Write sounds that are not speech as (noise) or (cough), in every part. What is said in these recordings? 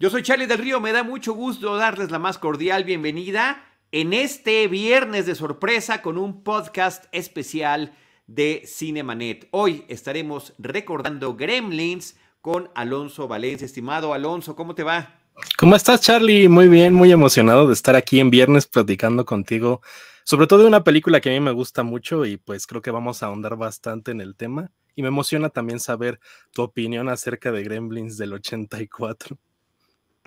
Yo soy Charlie del Río, me da mucho gusto darles la más cordial bienvenida en este viernes de sorpresa con un podcast especial de Cinemanet. Hoy estaremos recordando Gremlins con Alonso Valencia. Estimado Alonso, ¿cómo te va? ¿Cómo estás, Charlie? Muy bien, muy emocionado de estar aquí en viernes platicando contigo, sobre todo de una película que a mí me gusta mucho y pues creo que vamos a ahondar bastante en el tema. Y me emociona también saber tu opinión acerca de Gremlins del 84.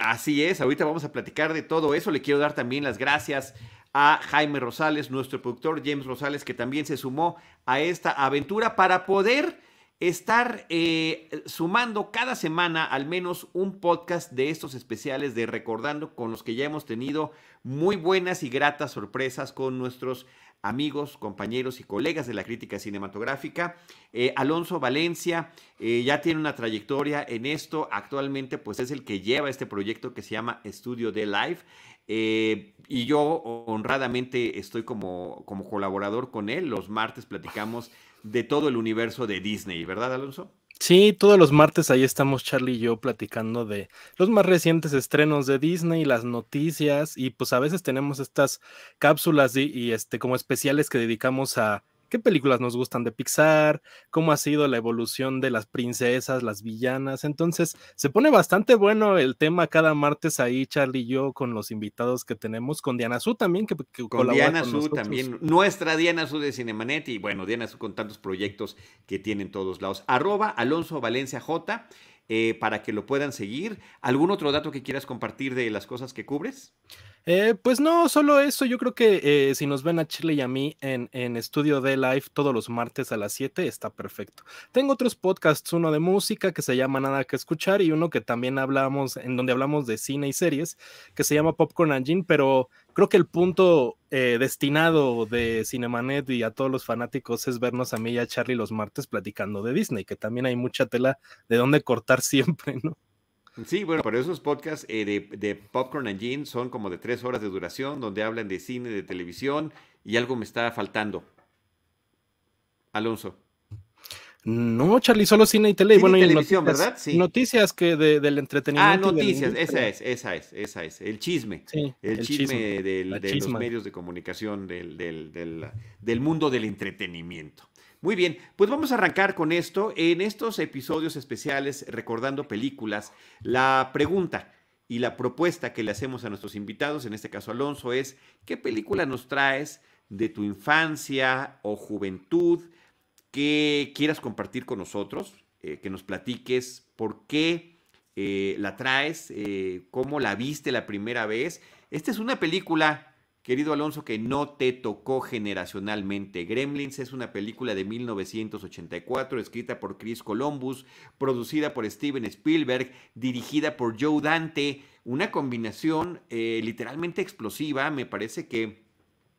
Así es, ahorita vamos a platicar de todo eso. Le quiero dar también las gracias a Jaime Rosales, nuestro productor James Rosales, que también se sumó a esta aventura para poder estar eh, sumando cada semana al menos un podcast de estos especiales de Recordando con los que ya hemos tenido muy buenas y gratas sorpresas con nuestros amigos, compañeros y colegas de la crítica cinematográfica. Eh, Alonso Valencia eh, ya tiene una trayectoria en esto. Actualmente, pues es el que lleva este proyecto que se llama Estudio de Live. Eh, y yo honradamente estoy como, como colaborador con él. Los martes platicamos de todo el universo de Disney, ¿verdad, Alonso? Sí, todos los martes ahí estamos Charlie y yo platicando de los más recientes estrenos de Disney, las noticias y pues a veces tenemos estas cápsulas y, y este como especiales que dedicamos a qué películas nos gustan de Pixar, cómo ha sido la evolución de las princesas, las villanas. Entonces, se pone bastante bueno el tema cada martes ahí, Charlie y yo, con los invitados que tenemos, con Diana Su también, que, que con Diana Su también, nuestra Diana Su de Cinemanet, y bueno, Diana Su con tantos proyectos que tiene en todos lados. Arroba Alonso Valencia J. Eh, para que lo puedan seguir. ¿Algún otro dato que quieras compartir de las cosas que cubres? Eh, pues no, solo eso. Yo creo que eh, si nos ven a Chile y a mí en, en Estudio de Live todos los martes a las 7, está perfecto. Tengo otros podcasts, uno de música que se llama Nada que escuchar y uno que también hablamos, en donde hablamos de cine y series, que se llama Popcorn Engine, pero creo que el punto eh, destinado de Cinemanet y a todos los fanáticos es vernos a mí y a Charlie los martes platicando de Disney, que también hay mucha tela de dónde cortar (laughs) siempre, ¿no? Sí, bueno, pero esos podcasts eh, de, de, Popcorn and Jean son como de tres horas de duración, donde hablan de cine, de televisión, y algo me está faltando. Alonso. No, Charlie, solo cine y tele. bueno, y televisión, noticias, ¿verdad? Sí. Noticias que de, del entretenimiento. Ah, noticias, esa es, esa es, esa es. El chisme. Sí, el, el, chisme, chisme del, de los medios de comunicación del, del, del, del mundo del entretenimiento. Muy bien, pues vamos a arrancar con esto. En estos episodios especiales, recordando películas, la pregunta y la propuesta que le hacemos a nuestros invitados, en este caso Alonso, es ¿qué película nos traes de tu infancia o juventud que quieras compartir con nosotros? Eh, que nos platiques por qué eh, la traes, eh, cómo la viste la primera vez. Esta es una película Querido Alonso, que no te tocó generacionalmente. Gremlins es una película de 1984, escrita por Chris Columbus, producida por Steven Spielberg, dirigida por Joe Dante. Una combinación eh, literalmente explosiva. Me parece que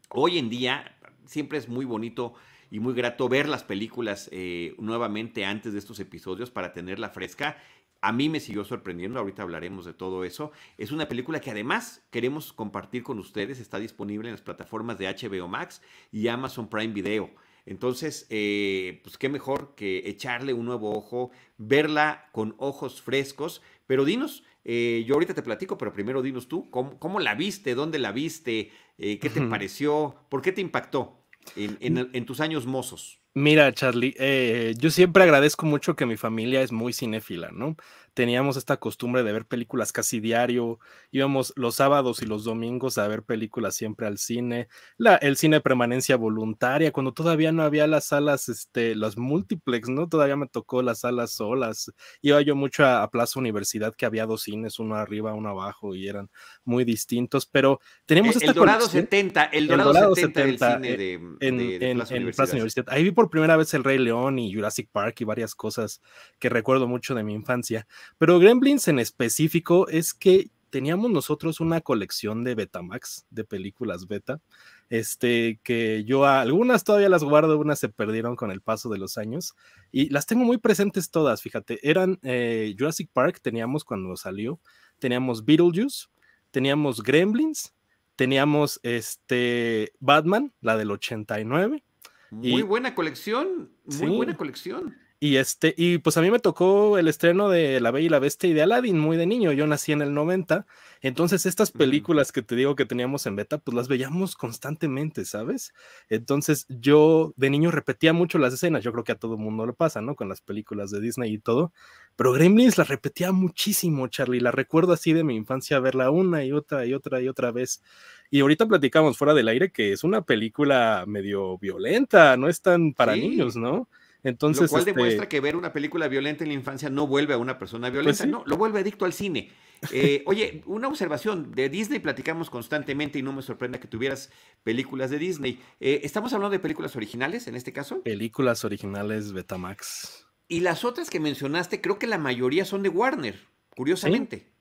hoy en día siempre es muy bonito y muy grato ver las películas eh, nuevamente antes de estos episodios para tenerla fresca a mí me siguió sorprendiendo, ahorita hablaremos de todo eso. Es una película que además queremos compartir con ustedes, está disponible en las plataformas de HBO Max y Amazon Prime Video. Entonces, eh, pues qué mejor que echarle un nuevo ojo, verla con ojos frescos. Pero dinos, eh, yo ahorita te platico, pero primero dinos tú, ¿cómo, cómo la viste? ¿Dónde la viste? Eh, ¿Qué te pareció? ¿Por qué te impactó en, en, en tus años mozos? Mira, Charlie, eh, yo siempre agradezco mucho que mi familia es muy cinéfila, ¿no? Teníamos esta costumbre de ver películas casi diario, íbamos los sábados y los domingos a ver películas siempre al cine, la, el cine de permanencia voluntaria, cuando todavía no había las salas, este, las multiplex, ¿no? Todavía me tocó las salas solas. Iba yo mucho a, a Plaza Universidad, que había dos cines, uno arriba, uno abajo, y eran muy distintos, pero tenemos el, esta el Dorado 70, el Dorado, el Dorado 70, 70 del cine de, en, de, de en, Plaza, en Universidad. Plaza Universidad. Ahí vi por primera vez el Rey León y Jurassic Park y varias cosas que recuerdo mucho de mi infancia. Pero Gremlins en específico es que teníamos nosotros una colección de Betamax, de películas beta, este, que yo algunas todavía las guardo, unas se perdieron con el paso de los años y las tengo muy presentes todas, fíjate, eran eh, Jurassic Park, teníamos cuando salió, teníamos Beetlejuice, teníamos Gremlins, teníamos este Batman, la del 89. Muy buena colección, muy buena colección. Y este, y pues a mí me tocó el estreno de La Bella y la Bestia y de Aladdin muy de niño. Yo nací en el 90. Entonces, estas películas que te digo que teníamos en beta, pues las veíamos constantemente, ¿sabes? Entonces, yo de niño repetía mucho las escenas. Yo creo que a todo mundo le pasa, ¿no? Con las películas de Disney y todo. Pero Gremlins las repetía muchísimo, Charlie. La recuerdo así de mi infancia verla una y otra y otra y otra vez. Y ahorita platicamos fuera del aire que es una película medio violenta, no es tan para niños, ¿no? Entonces, lo cual este demuestra que ver una película violenta en la infancia no vuelve a una persona pues violenta, no, lo vuelve adicto al cine. Eh, (laughs) oye, una observación, de Disney platicamos constantemente y no me sorprende que tuvieras películas de Disney. Eh, ¿Estamos hablando de películas originales en este caso? Películas originales Betamax. Y las otras que mencionaste, creo que la mayoría son de Warner, curiosamente.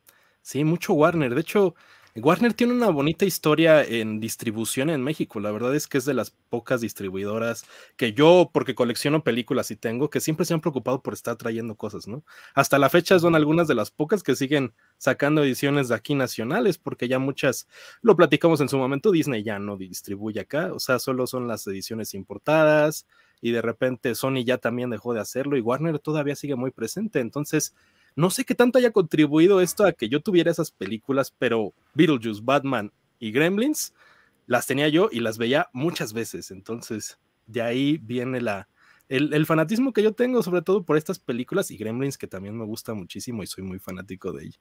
sí mucho Warner. De hecho, Warner tiene una bonita historia en distribución en México. La verdad es que es de las pocas distribuidoras que yo, porque colecciono películas y tengo, que siempre se han preocupado por estar trayendo cosas, ¿no? Hasta la fecha son algunas de las pocas que siguen sacando ediciones de aquí nacionales, porque ya muchas, lo platicamos en su momento, Disney ya no distribuye acá, o sea, solo son las ediciones importadas y de repente Sony ya también dejó de hacerlo y Warner todavía sigue muy presente. Entonces, no sé qué tanto haya contribuido esto a que yo tuviera esas películas, pero Beetlejuice, Batman y Gremlins las tenía yo y las veía muchas veces. Entonces, de ahí viene la, el, fanatismo que yo tengo, sobre todo por estas películas y Gremlins, que también me gusta muchísimo y soy muy fanático de ella.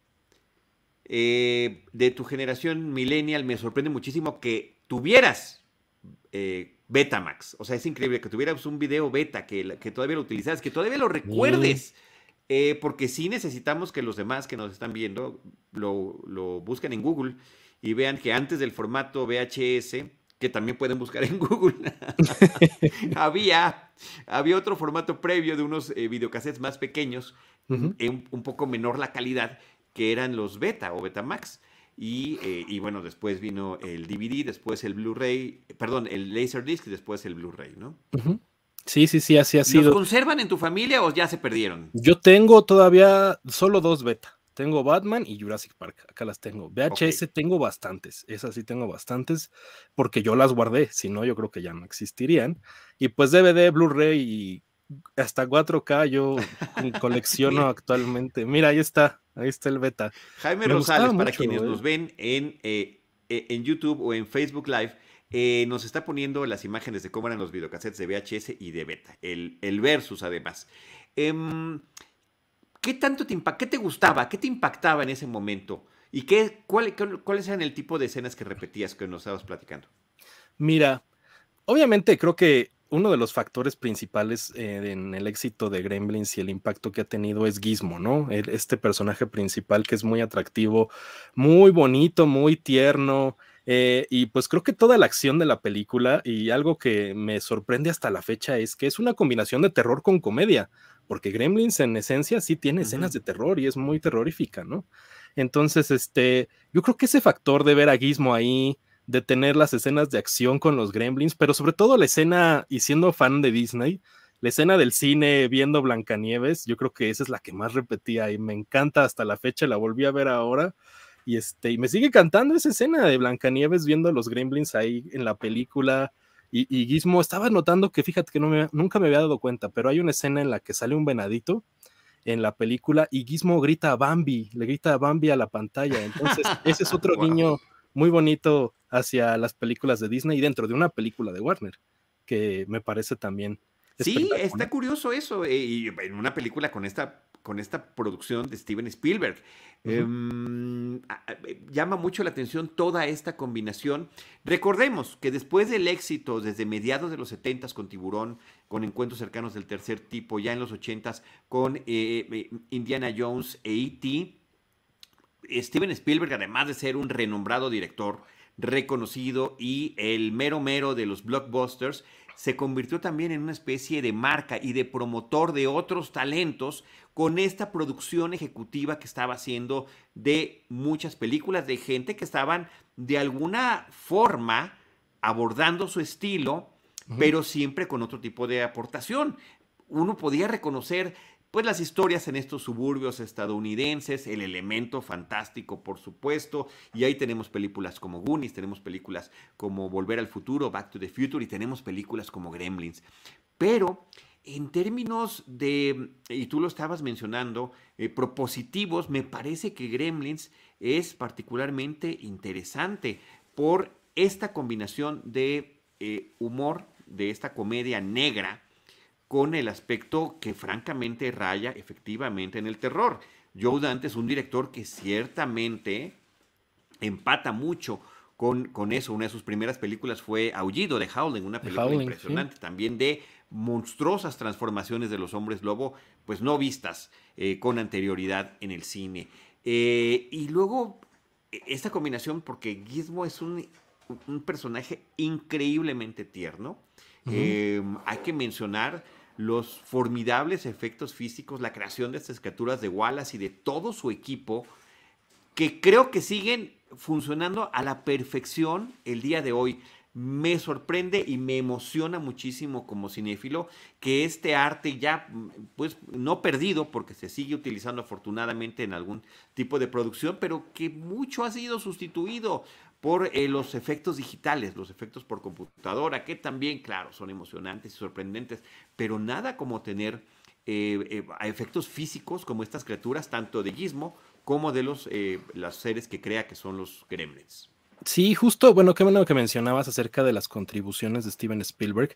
Eh, de tu generación millennial, me sorprende muchísimo que tuvieras eh, Betamax. O sea, es increíble que tuvieras un video beta, que, que todavía lo utilizaras, que todavía lo recuerdes. Eh, porque sí necesitamos que los demás que nos están viendo lo, lo, busquen en Google y vean que antes del formato VHS, que también pueden buscar en Google, (laughs) había, había otro formato previo de unos eh, videocassettes más pequeños, un, poco menor la calidad, que eran los Beta o Betamax. Y, eh, y bueno, después vino el DVD, después el Blu-ray, perdón, el Laserdisc y después el Blu-ray, ¿no? Sí, sí, sí, así ha sido. ¿Los conservan en tu familia o ya se perdieron? Yo tengo todavía solo dos beta. Tengo Batman y Jurassic Park. Acá las tengo. VHS tengo bastantes. Esas sí tengo bastantes porque yo las guardé. Si no, yo creo que ya no existirían. Y pues DVD, Blu-ray y hasta 4K yo (laughs) colecciono actualmente. Mira, ahí está. Ahí está el beta. Jaime Rosales, para quienes nos ven en, eh, eh, en YouTube o en Facebook Live eh, nos está poniendo las imágenes de cómo eran los videocassettes de VHS y de beta, el, el versus además. Em, ¿Qué tanto te qué te gustaba? ¿Qué te impactaba en ese momento? ¿Y qué, cuál, cuáles eran el tipo de escenas que repetías que nos estabas platicando? Mira, obviamente creo que uno de los factores principales eh, en el éxito de Gremlins y el impacto que ha tenido es Gizmo, ¿no? este personaje principal que es muy atractivo, muy bonito, muy tierno, eh, y pues creo que toda la acción de la película y algo que me sorprende hasta la fecha es que es una combinación de terror con comedia, porque Gremlins en esencia sí tiene escenas de terror y es muy terrorífica, ¿no? Entonces, este, yo creo que ese factor de ver a Gizmo ahí, de tener las escenas de acción con los Gremlins, pero sobre todo la escena, y siendo fan de Disney, la escena del cine viendo Blancanieves, yo creo que esa es la que más repetía y me encanta hasta la fecha, la volví a ver ahora y, este, y me sigue cantando esa escena de Blancanieves viendo a los Gremlins ahí en la película. Y, y Gizmo, estaba notando que fíjate que no me, nunca me había dado cuenta, pero hay una escena en la que sale un venadito en la película y Gizmo grita a Bambi, le grita a Bambi a la pantalla. Entonces, (laughs) ese es otro niño muy bonito hacia las películas de Disney y dentro de una película de Warner, que me parece también. Sí, está curioso eso. Eh, y en una película con esta con esta producción de Steven Spielberg. Em, eh, llama mucho la atención toda esta combinación. Recordemos que después del éxito desde mediados de los 70 con Tiburón, con encuentros cercanos del tercer tipo, ya en los 80 con eh, eh, Indiana Jones e E.T., Steven Spielberg, además de ser un renombrado director, reconocido y el mero mero de los blockbusters, se convirtió también en una especie de marca y de promotor de otros talentos con esta producción ejecutiva que estaba haciendo de muchas películas de gente que estaban de alguna forma abordando su estilo, pero siempre con otro tipo de aportación. Uno podía reconocer pues las historias en estos suburbios estadounidenses, el elemento fantástico, por supuesto, y ahí tenemos películas como Goonies, tenemos películas como Volver al Futuro, Back to the Future, y tenemos películas como Gremlins. Pero en términos de, y tú lo estabas mencionando, eh, propositivos, me parece que Gremlins es particularmente interesante por esta combinación de eh, humor, de esta comedia negra, con el aspecto que francamente raya efectivamente en el terror. Joe Dante es un director que ciertamente empata mucho con, con, eso. Una de sus primeras películas fue Aullido de Howling, una película impresionante también de monstruosas transformaciones de los hombres lobo, pues no vistas eh, con anterioridad en el cine. Eh, y luego e, esta combinación, porque Gizmo es un, un personaje increíblemente tierno. Em, hay que mencionar los formidables efectos físicos, la creación de estas criaturas de Wallace y de todo su equipo, que creo que siguen funcionando a la perfección el día de hoy. Me sorprende y me emociona muchísimo como cinéfilo que este arte ya, pues no perdido, porque se sigue utilizando afortunadamente en algún tipo de producción, pero que mucho ha sido sustituido por eh, los efectos digitales, los efectos por computadora, que también, claro, son emocionantes y sorprendentes, pero nada como tener eh, eh, efectos físicos como estas criaturas, tanto de Gizmo como de los, los seres que crea que son los gremlins. Sí, justo, bueno, qué bueno que mencionabas acerca de las contribuciones de Steven Spielberg.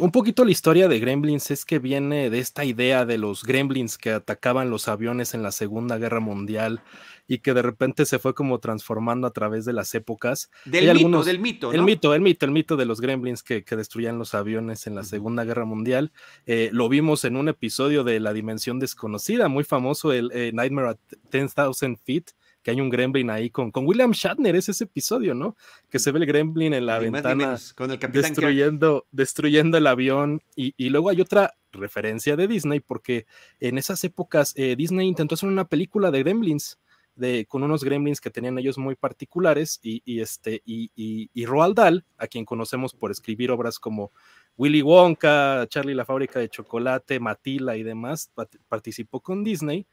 un poquito la historia de Gremlins es que viene de esta idea de los Gremlins que atacaban los aviones en la Segunda Guerra Mundial y que de repente se fue como transformando a través de las épocas. Del mito, del mito. El mito, el mito, el mito de los gremlins que, destruían los aviones en la Segunda Guerra Mundial. Eh, lo vimos en un episodio de La Dimensión Desconocida, muy famoso, el eh, Nightmare at 10,000 Feet que hay un gremlin ahí con, con William Shatner, es ese episodio, ¿no? Que se ve el gremlin en la ventana con el destruyendo, destruyendo el avión. Y, y, luego hay otra referencia de Disney, porque en esas épocas eh, Disney intentó hacer una película de gremlins de, con unos gremlins que tenían ellos muy particulares y, este, y, y, Roald Dahl, a quien conocemos por escribir obras como Willy Wonka, Charlie la fábrica de chocolate, Matila y demás, participó con Disney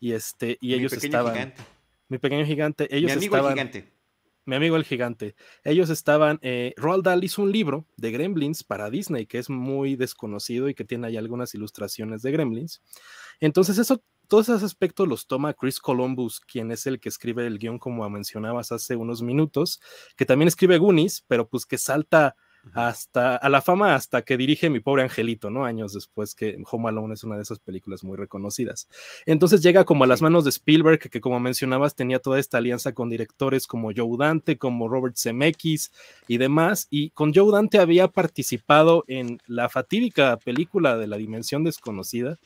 y, este, y ellos estaban... Mi pequeño gigante. Ellos mi amigo el gigante. Mi amigo el gigante. Ellos estaban... Eh, Roald Dahl hizo un libro de gremlins para Disney que es muy desconocido y que tiene ahí algunas ilustraciones de gremlins. Entonces eso todos esos aspectos los toma Chris Columbus, quien es el que escribe el guion, como mencionabas hace unos minutos, que también escribe Goonies, pero pues que salta hasta a la fama hasta que dirige Mi pobre angelito, ¿no? Años después que Home Alone es una de esas películas muy reconocidas. Entonces llega como a las manos de Spielberg, que, como mencionabas tenía toda esta alianza con directores como Joe Dante, como Robert Zemeckis y demás, y con Joe Dante había participado en la fatídica película de La Dimensión Desconocida,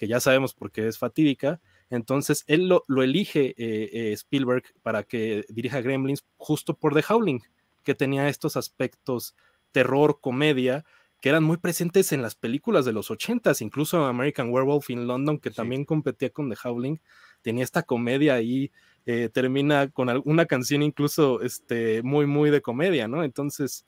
que ya sabemos por qué es fatídica. Entonces él lo, elige eh, eh, Spielberg para que dirija Gremlins justo por The Howling, que tenía estos aspectos terror, comedia, que eran muy presentes en las películas de los ochentas, incluso American Werewolf in London, que también competía con The Howling, tenía esta comedia ahí, eh, termina con alguna canción incluso este, muy, muy de comedia, ¿no? Entonces,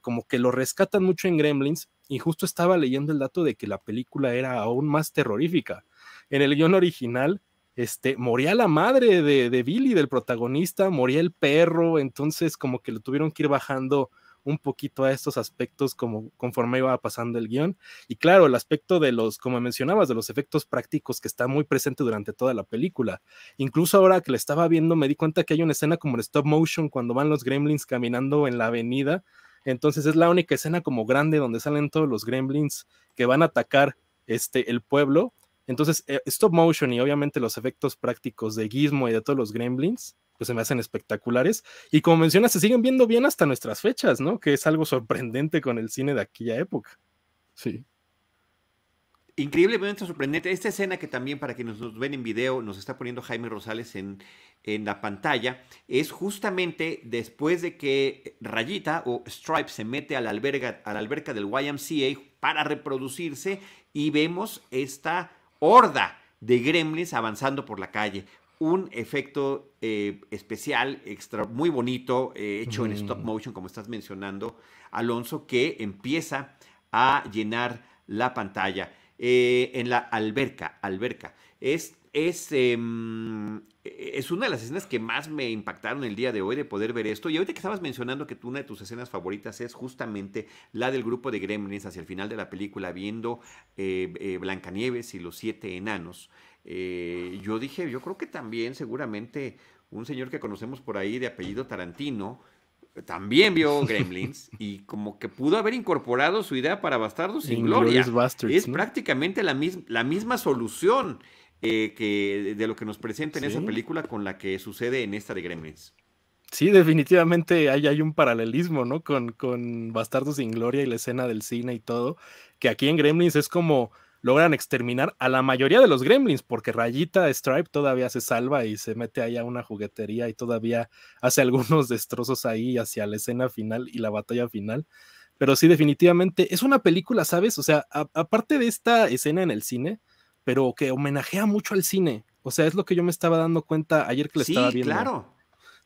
como que lo rescatan mucho en Gremlins, y justo estaba leyendo el dato de que la película era aún más terrorífica. En el guion original, este, moría la madre de, Billy, del protagonista, moría el perro, entonces como que lo tuvieron que ir bajando un poquito a estos aspectos como conforme iba pasando el guion. Y claro, el aspecto de los, como mencionabas, de los efectos prácticos que está muy presente durante toda la película. Incluso ahora que la estaba viendo me di cuenta que hay una escena como en stop motion cuando van los gremlins caminando en la avenida entonces es la única escena como grande donde salen todos los gremlins que van a atacar este, el pueblo. Entonces, eh, stop motion y obviamente los efectos prácticos de Gizmo y de todos los gremlins, pues se me hacen espectaculares. Y como mencionas, se siguen viendo bien hasta nuestras fechas, ¿no? Que es algo sorprendente con el cine de aquella época. Sí. Increíblemente sorprendente. Esta escena que también para quienes nos ven en video nos está poniendo Jaime Rosales en, en la pantalla es justamente después de que Rayita o Stripe se mete a la, alberga, a la alberca del YMCA para reproducirse y vemos esta horda de gremlins avanzando por la calle. Un efecto eh, especial, extra, muy bonito, eh, hecho en stop motion, como estás mencionando, Alonso, que empieza a llenar la pantalla. Eh, en la alberca, alberca. Es, es, em, es una de las escenas que más me impactaron el día de hoy de poder ver esto. Y ahorita que estabas mencionando que una de tus escenas favoritas es justamente la del grupo de gremlins hacia el final de la película viendo eh, eh, Blancanieves y los siete enanos. yo dije, yo creo que también seguramente un señor que conocemos por ahí de apellido Tarantino, también vio Gremlins y como que pudo haber incorporado su idea para Bastardos sin Gloria. es prácticamente la, la, misma solución eh, que de lo que nos presenta en esa película con la que sucede en esta de Gremlins. Sí, definitivamente hay, hay un paralelismo, ¿no? Con, con Bastardos sin Gloria y la escena del cine y todo, que aquí en Gremlins es como logran exterminar a la mayoría de los gremlins, porque Rayita Stripe todavía se salva y se mete ahí a una juguetería y todavía (laughs) hace algunos destrozos ahí hacia la escena final y la batalla final. Pero sí, definitivamente es una película, ¿sabes? O sea, aparte de esta escena en el cine, pero que homenajea mucho al cine. O sea, es lo que yo me estaba dando cuenta ayer que le estaba viendo. Claro.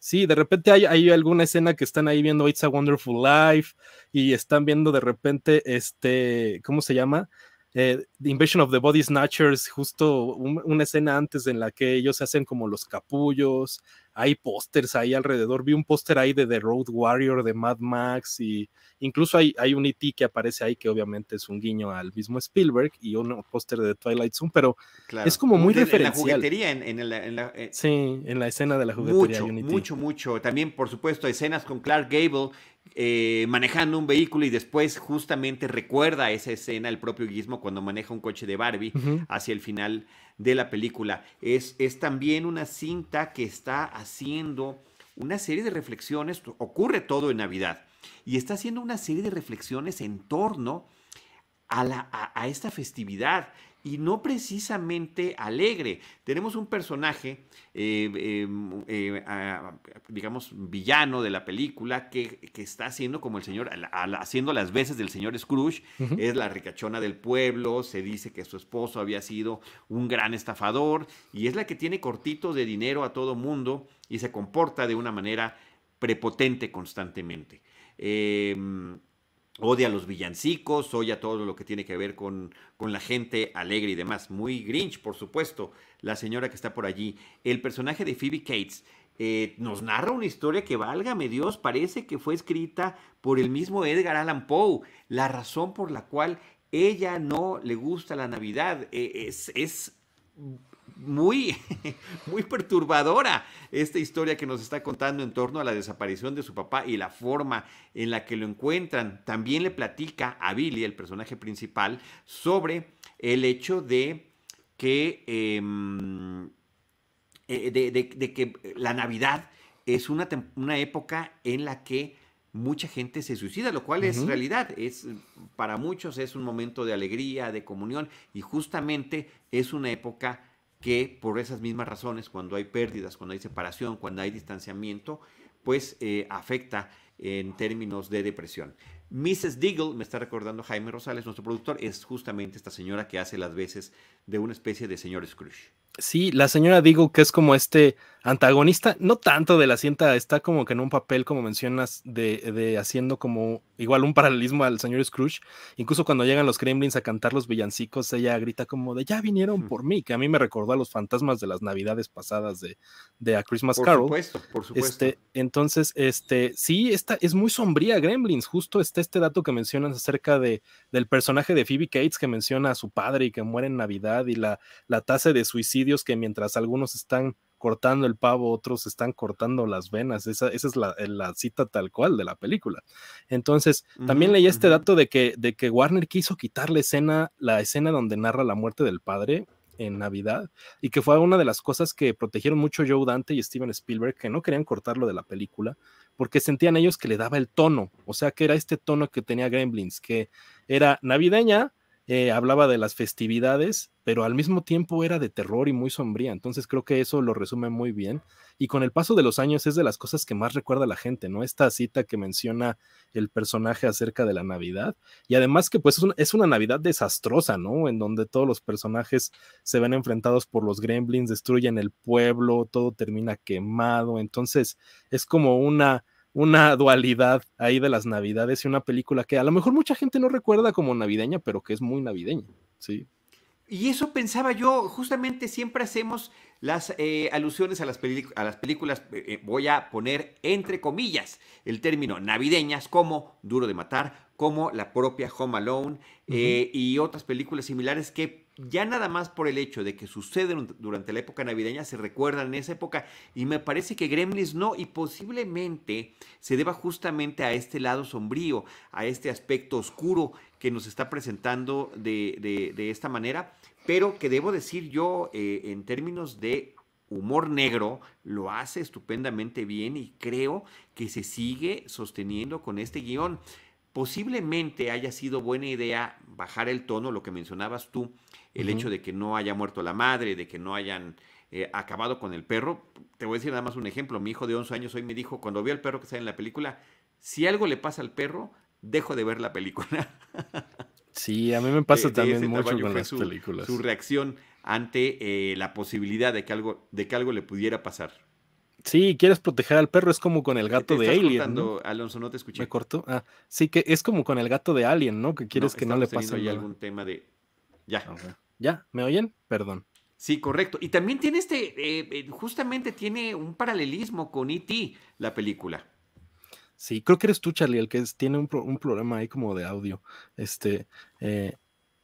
Sí, de repente hay, hay, alguna escena que están ahí viendo It's a Wonderful Life y están viendo de repente, este, ¿cómo se llama? Eh, The Invasion of the Body Snatchers, justo una escena antes en la que ellos se hacen como los capullos, hay pósters ahí alrededor, vi un póster ahí de The Road Warrior de Mad Max y incluso hay, hay un E.T. que aparece ahí que obviamente es un guiño al mismo Spielberg y un póster de Twilight Zone, pero es como muy referencial. En la en, en, la, eh, sí, en la escena de la juguetería mucho, Mucho, mucho. También, por supuesto, escenas con Clark Gable eh, manejando un vehículo y después justamente recuerda esa escena el propio Gizmo cuando maneja un coche de Barbie hacia el final de la película. Es, es también una cinta que está haciendo una serie de reflexiones, ocurre todo en Navidad, y está haciendo una serie de reflexiones en torno a, la, a esta festividad y no precisamente alegre. Tenemos un personaje, eh, em, eh, digamos, villano de la película que, está haciendo como el señor, haciendo las veces del señor Scrooge, es la ricachona del pueblo, se dice que su esposo había sido un gran estafador y es la que tiene cortitos de dinero a todo mundo y se comporta de una manera prepotente constantemente. Em, odia a los villancicos, odia todo lo que tiene que ver con, con, la gente alegre y demás. Muy Grinch, por supuesto, la señora que está por allí. El personaje de Phoebe Cates eh, nos narra una historia que, válgame Dios, parece que fue escrita por el mismo Edgar Allan Poe. La razón por la cual ella no le gusta la Navidad eh, es, es muy, (laughs) muy perturbadora esta historia que nos está contando en torno a la desaparición de su papá y la forma en la que lo encuentran. También le platica a Billy, el personaje principal, sobre el hecho de que, em, eh, de, que la Navidad es una, una época en la que mucha gente se suicida, lo cual es realidad. Es, para muchos es un momento de alegría, de comunión, y justamente es una época que por esas mismas razones, cuando hay pérdidas, cuando hay separación, cuando hay distanciamiento, pues eh, afecta en términos de depresión. Mrs. Deagle, me está recordando Jaime Rosales, nuestro productor, es justamente esta señora que hace las veces de una especie de señor Scrooge. Sí, la señora Deagle, que es como este antagonista, no tanto de la cinta, está como que en un papel, como mencionas, de, de, haciendo como igual un paralelismo al señor Scrooge. Incluso cuando llegan los Kremlins a cantar los villancicos, ella grita como de ya vinieron por mí, que a mí me recordó a los fantasmas de las navidades pasadas de, de A Christmas Carol. Por supuesto, por supuesto. Este, entonces, este, sí, esta es muy sombría Gremlins. Justo está este dato que mencionas acerca de, del personaje de Phoebe Cates que menciona a su padre y que muere en Navidad y la, la tasa de suicidios que mientras algunos están cortando el pavo, otros están cortando las venas. Esa, esa es la, la, cita tal cual de la película. Entonces, también leí este dato de que, de que Warner quiso quitar la escena, la escena donde narra la muerte del padre en Navidad y que fue una de las cosas que protegieron mucho Joe Dante y Steven Spielberg, que no querían cortarlo de la película porque sentían ellos que le daba el tono, o sea, que era este tono que tenía Gremlins, que era navideña, eh, hablaba de las festividades, pero al mismo tiempo era de terror y muy sombría. Entonces creo que eso lo resume muy bien. Y con el paso de los años es de las cosas que más recuerda la gente, ¿no? Esta cita que menciona el personaje acerca de la Navidad. Y además que pues es, una Navidad desastrosa, ¿no? En donde todos los personajes se ven enfrentados por los gremlins, destruyen el pueblo, todo termina quemado. Entonces es como una una dualidad ahí de las navidades y una película que a lo mejor mucha gente no recuerda como navideña, pero que es muy navideña, ¿sí? Y eso pensaba yo, justamente siempre hacemos las eh, alusiones a las, a las películas, eh, eh, voy a poner entre comillas el término navideñas como Duro de Matar, como la propia Home Alone y otras películas similares que ya nada más por el hecho de que suceden durante la época navideña se recuerdan en esa época y me parece que Gremlins no y posiblemente se deba justamente a este lado sombrío, a este aspecto oscuro que nos está presentando de, esta manera, pero que debo decir yo eh, en términos de humor negro lo hace estupendamente bien y creo que se sigue sosteniendo con este guion. Posiblemente haya sido buena idea bajar el tono, lo que mencionabas tú, el hecho de que no haya muerto la madre, de que no hayan eh, acabado con el perro. Te voy a decir nada más un ejemplo. Mi hijo de 11 años hoy me dijo, cuando vio al perro que sale en la película, si algo le pasa al perro, dejo de ver la película. (laughs) Sí, a mí me pasa también mucho con las películas. Su reacción ante eh, la posibilidad de que, algo, de que algo le pudiera pasar. Sí, quieres proteger al perro, es como con el gato de Alien. ¿no? Alonso, no te escuché. Me cortó. Ah, sí, que es como con el gato de Alien, ¿no? Que quieres que no le pase nada. algún tema de. Ya. ¿Ya? ¿Me oyen? Perdón. Sí, correcto. Y también tiene este, eh, eh, justamente tiene un paralelismo con E.T., la película. Sí, creo que eres tú, Charlie, el que tiene un, problema ahí como de audio. Este, eh,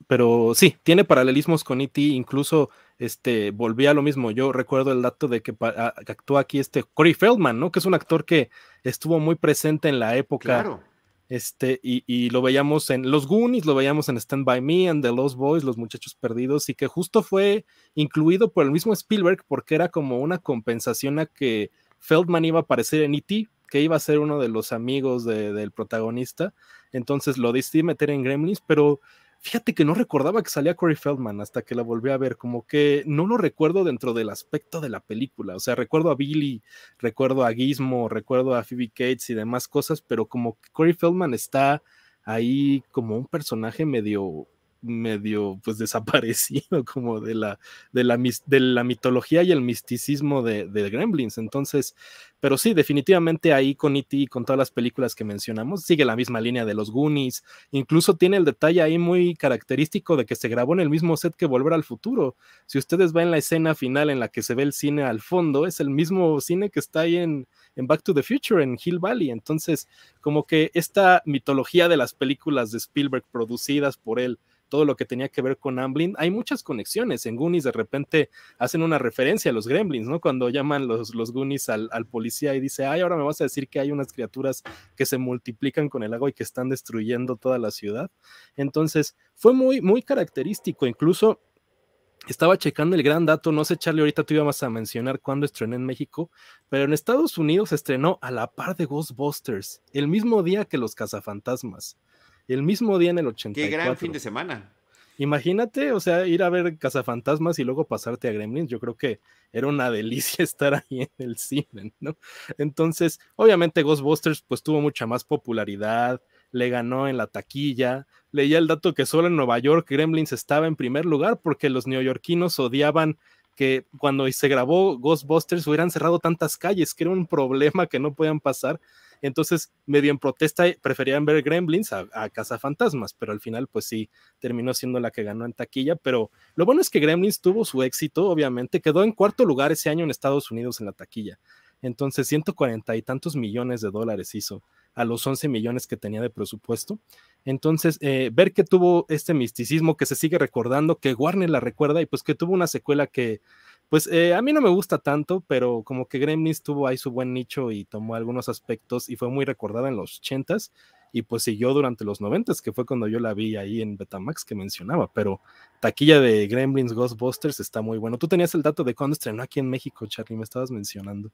pero sí, tiene paralelismos con E.T., incluso este, volví a lo mismo. Yo recuerdo el dato de que, ah, actúa aquí este Corey Feldman, ¿no? Que es un actor que estuvo muy presente en la época. Claro este, y, lo veíamos en Los Goonies, lo veíamos en Stand By Me, en The Lost Boys, Los Muchachos Perdidos, y que justo fue incluido por el mismo Spielberg porque era como una compensación a que Feldman iba a aparecer en E.T., que iba a ser uno de los amigos del protagonista. Entonces lo decidí meter en Gremlins, pero Fíjate que no recordaba que salía Corey Feldman hasta que la volví a ver, como que no lo recuerdo dentro del aspecto de la película. O sea, recuerdo a Billy, recuerdo a Gizmo, recuerdo a Phoebe Cates y demás cosas, pero como que Corey Feldman está ahí como un personaje medio medio pues desaparecido como de la, de la, de la mitología y el misticismo de, de, Gremlins. Entonces, pero sí, definitivamente ahí con E.T. y con todas las películas que mencionamos, sigue la misma línea de los Goonies. Incluso tiene el detalle ahí muy característico de que se grabó en el mismo set que Volver al Futuro. Si ustedes ven la escena final en la que se ve el cine al fondo, es el mismo cine que está ahí en, en Back to the Future, en Hill Valley. Entonces, como que esta mitología de las películas de Spielberg producidas por él, todo lo que tenía que ver con Amblin, hay muchas conexiones. En Goonies de repente hacen una referencia a los gremlins, ¿no? Cuando llaman los, los Goonies al, policía y dice, ay, ahora me vas a decir que hay unas criaturas que se multiplican con el agua y que están destruyendo toda la ciudad. Entonces, fue muy, muy característico. Incluso estaba checando el gran dato, no sé, Charlie, ahorita tú ibas a mencionar cuándo estrenó en México, pero en Estados Unidos estrenó a la par de Ghostbusters, el mismo día que Los Cazafantasmas el mismo día en el 84. Qué gran fin de semana. Imagínate, o sea, ir a ver Cazafantasmas y luego pasarte a Gremlins, yo creo que era una delicia (laughs) estar ahí en el cine, ¿no? Entonces, obviamente Ghostbusters pues tuvo mucha más popularidad, le ganó en la taquilla, leía el dato que solo en Nueva York Gremlins estaba en primer lugar porque los neoyorquinos odiaban que cuando se grabó Ghostbusters hubieran cerrado tantas calles, que era un problema que no podían pasar entonces, medio en protesta, preferían ver Gremlins a, a Cazafantasmas, pero al final, pues sí, terminó siendo la que ganó en taquilla. Pero lo bueno es que Gremlins tuvo su éxito, obviamente, quedó en cuarto lugar ese año en Estados Unidos en la taquilla. Entonces, 140 y tantos millones de dólares hizo a los 11 millones que tenía de presupuesto. Entonces, eh, ver que tuvo este misticismo que se sigue recordando, que Warner la recuerda y pues que tuvo una secuela que pues eh, a mí no me gusta tanto, pero como que Gremlins tuvo ahí su buen nicho y tomó algunos aspectos y fue muy recordada en los 80s y pues siguió durante los 90s, que fue cuando yo la vi ahí en Betamax que mencionaba, pero taquilla de Gremlins Ghostbusters está muy bueno. Tú tenías el dato de cuándo estrenó aquí en México, Charlie, me estabas mencionando.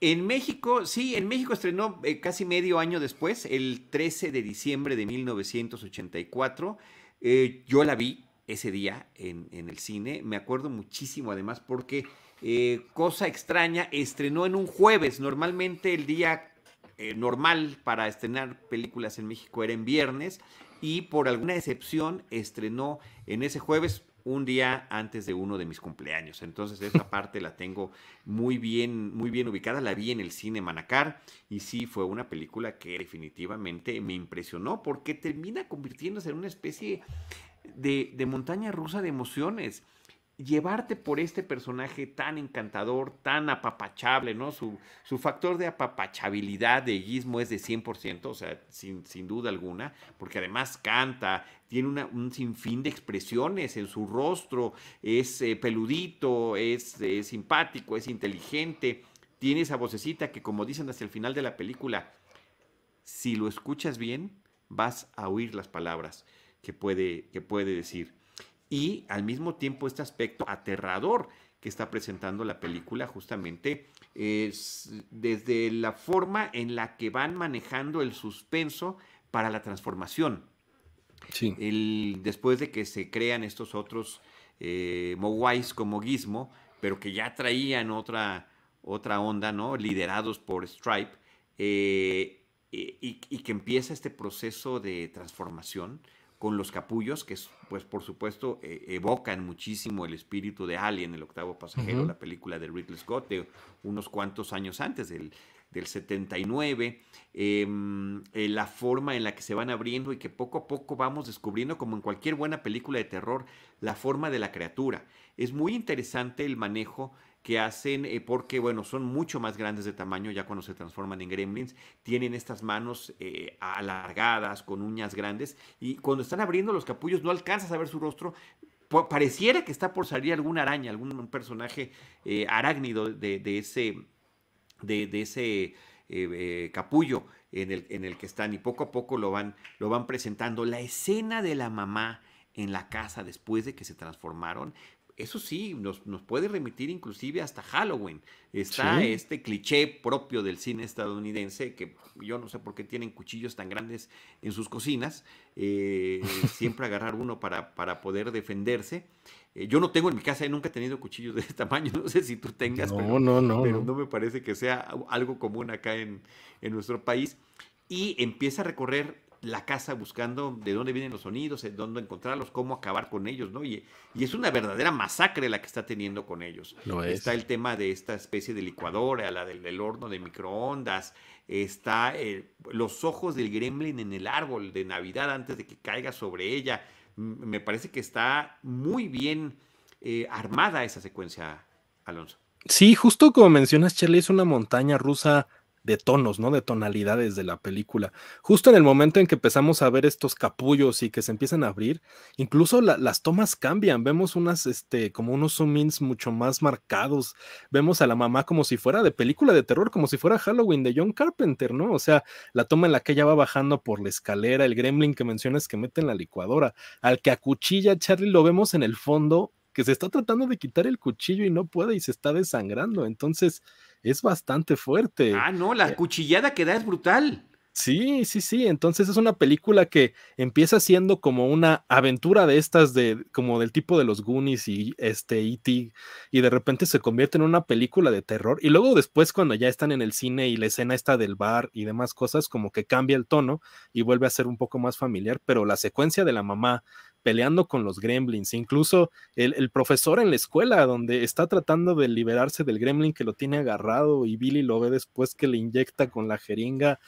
En México, sí, en México estrenó eh, casi medio año después, el 13 de diciembre de 1984 Eh, yo la vi ese día en, el cine. Me acuerdo muchísimo además porque, eh, cosa extraña, estrenó en un jueves. Normalmente el día eh, normal para estrenar películas en México era en viernes y por alguna excepción estrenó en ese jueves un día antes de uno de mis cumpleaños. Entonces esa (laughs) parte la tengo muy bien, muy bien ubicada. La vi en el cine Manacar y sí fue una película que definitivamente me impresionó porque termina convirtiéndose en una especie de, de montaña rusa de emociones llevarte por este personaje tan encantador, tan apapachable, ¿no? Su, su factor de apapachabilidad de guismo es de 100%, o sea, sin, sin duda alguna, porque además canta, tiene un sinfín de expresiones en su rostro, es eh, peludito, es simpático, es inteligente, tiene esa vocecita que como dicen hasta el final de la película, si lo escuchas bien, vas a oír las palabras que puede, que puede decir y al mismo tiempo este aspecto aterrador que está presentando la película justamente es desde la forma en la que van manejando el suspenso para la transformación. Sí. El, después de que se crean estos otros eh, como Gizmo, pero que ya traían otra, otra onda, ¿no? Liderados por Stripe, eh, y, y, que empieza este proceso de transformación con los capullos, que pues por supuesto e, evocan muchísimo el espíritu de Alien, el octavo pasajero, la película de Ridley Scott de unos cuantos años antes, del, del 79, em, eh, la forma en la que se van abriendo y que poco a poco vamos descubriendo, como en cualquier buena película de terror, la forma de la criatura. Es muy interesante el manejo que hacen, eh, porque bueno, son mucho más grandes de tamaño ya cuando se transforman en gremlins, tienen estas manos eh, alargadas, con uñas grandes, y cuando están abriendo los capullos no alcanzas a ver su rostro, pareciera que está por salir alguna araña, algún personaje eh, arácnido de, ese, de, ese capullo en el, en el que están, y poco a poco lo van, lo van presentando. La escena de la mamá en la casa después de que se transformaron eso sí, nos, puede remitir inclusive hasta Halloween. Está este cliché propio del cine estadounidense, que yo no sé por qué tienen cuchillos tan grandes en sus cocinas, eh, (laughs) siempre agarrar uno para, para poder defenderse. Eh, yo no tengo en mi casa, nunca he tenido cuchillos de este (laughs) tamaño, no sé si tú tengas, pero, no, no, pero no. me parece que sea algo común acá en, en nuestro país. Y empieza a recorrer la casa buscando de dónde vienen los sonidos, de dónde encontrarlos, cómo acabar con ellos, ¿no? Y, y, es una verdadera masacre la que está teniendo con ellos. Está el tema de esta especie de licuadora, la del, horno de microondas, está eh, los ojos del gremlin en el árbol de Navidad antes de que caiga sobre ella. Me parece que está muy bien eh, armada esa secuencia, Alonso. Sí, justo como mencionas, Charlie, es una montaña rusa de tonos, ¿no? De tonalidades de la película. Justo en el momento en que empezamos a ver estos capullos y que se empiezan a abrir, incluso las tomas cambian, vemos unas, este, como unos zoom-ins mucho más marcados, vemos a la mamá como si fuera de película de terror, como si fuera Halloween de John Carpenter, ¿no? O sea, la toma en la que ella va bajando por la escalera, el gremlin que mencionas que mete en la licuadora, al que acuchilla Charlie lo vemos en el fondo que se está tratando de quitar el cuchillo y no puede y se está desangrando. Entonces, es bastante fuerte. Ah, no, la eh, cuchillada que da es brutal. Sí, sí, sí. Entonces es una película que empieza siendo como una aventura de estas de como del tipo de los Goonies y este E.T. y de repente se convierte en una película de terror y luego después cuando ya están en el cine y la escena está del bar y demás cosas como que cambia el tono y vuelve a ser un poco más familiar, pero la secuencia de la mamá peleando con los gremlins, incluso el, profesor en la escuela donde está tratando de liberarse del gremlin que lo tiene agarrado y Billy lo ve después que le inyecta con la jeringa.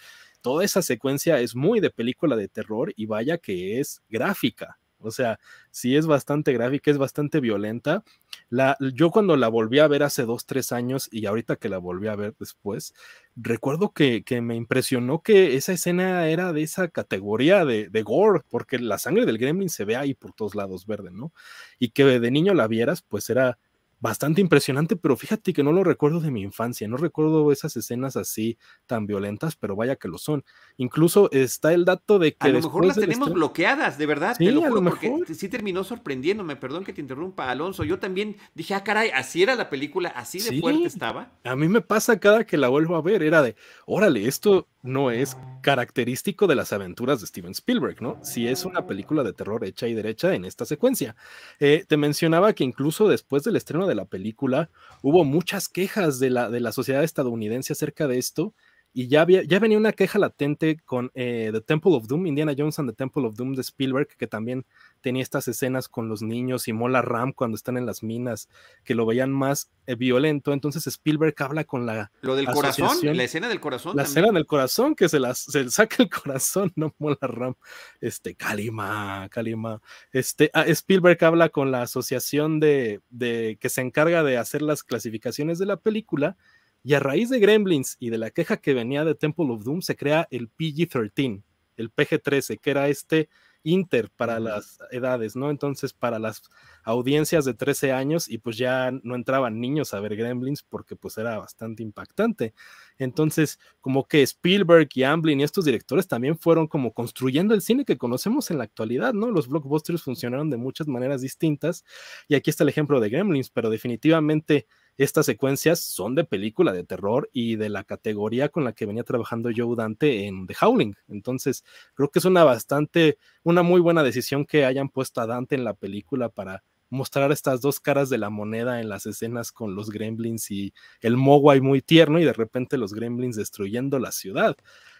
Toda esa secuencia es muy de película de terror y vaya que es gráfica. O sea, sí es bastante gráfica, es bastante violenta. La, yo cuando la volví a ver hace dos, tres años y ahorita que la volví a ver después, recuerdo que, me impresionó que esa escena era de esa categoría de, de, gore, porque la sangre del gremlin se ve ahí por todos lados verde, ¿no? Y que de niño la vieras, pues era bastante impresionante, pero fíjate que no lo recuerdo de mi infancia, no recuerdo esas escenas así tan violentas, pero vaya que lo son. Incluso está el dato de que... A lo mejor las tenemos bloqueadas, de verdad, sí, te lo juro, porque sí terminó sorprendiéndome, perdón que te interrumpa, Alonso, yo también dije, ah, caray, así era la película, así de fuerte estaba. A mí me pasa cada que la vuelvo a ver, era de, órale, esto no es característico de las aventuras de Steven Spielberg, ¿no? Si es una película de terror hecha y derecha en esta secuencia. Eh, te mencionaba que incluso después del estreno de la película hubo muchas quejas de la, de la sociedad estadounidense acerca de esto y ya, había, ya venía una queja latente con eh, The Temple of Doom, Indiana Jones and the Temple of Doom de Spielberg, que también tenía estas escenas con los niños y Mola Ram cuando están en las minas, que lo veían más eh, violento. Entonces Spielberg habla con la. Lo del corazón, la escena del corazón. La escena del corazón, que se, las, se saca el corazón, (laughs) no Mola Ram. Este, Kalima, Kalima. Este, ah, Spielberg habla con la asociación de, de que se encarga de hacer las clasificaciones de la película y a raíz de Gremlins y de la queja que venía de Temple of Doom, se crea el PG-13, el PG-13, que era este inter para las edades, ¿no? Entonces, para las audiencias de 13 años y pues ya no entraban niños a ver Gremlins porque pues era bastante impactante. Entonces, como que Spielberg y Amblin y estos directores también fueron como construyendo el cine que conocemos en la actualidad, ¿no? Los blockbusters funcionaron de muchas maneras distintas y aquí está el ejemplo de Gremlins, pero definitivamente estas secuencias son de película de terror y de la categoría con la que venía trabajando Joe Dante en The Howling. Entonces, creo que es una bastante, una muy buena decisión que hayan puesto a Dante en la película para mostrar estas dos caras de la moneda en las escenas con los gremlins y el Mogwai muy tierno y de repente los gremlins destruyendo la ciudad.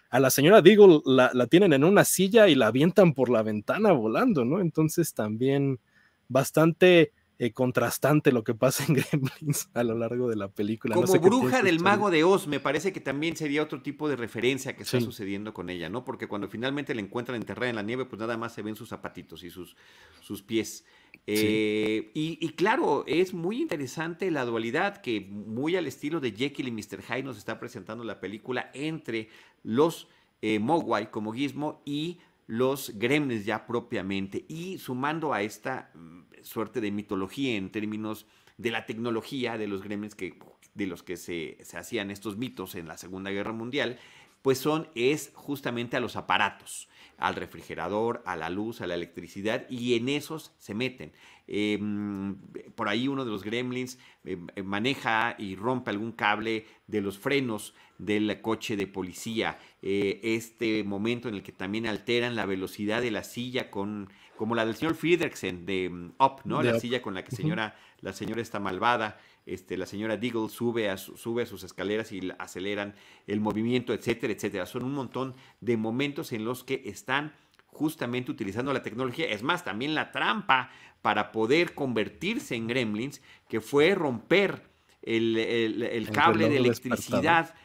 A la señora Deagle la, la tienen en una silla y la avientan por la ventana volando, ¿no? Entonces también bastante eh, contrastante lo que pasa en (laughs) Gremlins a lo largo de la película. Como bruja del mago de Oz, me parece que también sería otro tipo de referencia que está sucediendo con ella, ¿no? Porque cuando finalmente la encuentran enterrada en la nieve, pues nada más se ven sus zapatitos y sus, sus pies. Eh, y, claro, es muy interesante la dualidad que muy al estilo de Jekyll y Mr. Hyde nos está presentando la película entre los eh, Mogwai como Gizmo y los gremlins ya propiamente. Y sumando a esta suerte de mitología en términos de la tecnología de los gremlins que, de los que se, hacían estos mitos en la Segunda Guerra Mundial, pues son, es justamente a los aparatos, al refrigerador, a la luz, a la electricidad, y en esos se meten. Em, por ahí uno de los gremlins em, em, maneja y rompe algún cable de los frenos del coche de policía. Eh, este momento en el que también alteran la velocidad de la silla con como la del señor Friedrichsen de mm, Up, ¿no? la silla con la que señora, la señora está malvada, este, la señora Deagle sube a, sube a sus escaleras y aceleran el movimiento, etcétera, etcétera. Son un montón de momentos en los que están justamente utilizando la tecnología. Es más, también la trampa para poder convertirse en gremlins, que fue romper el, cable de electricidad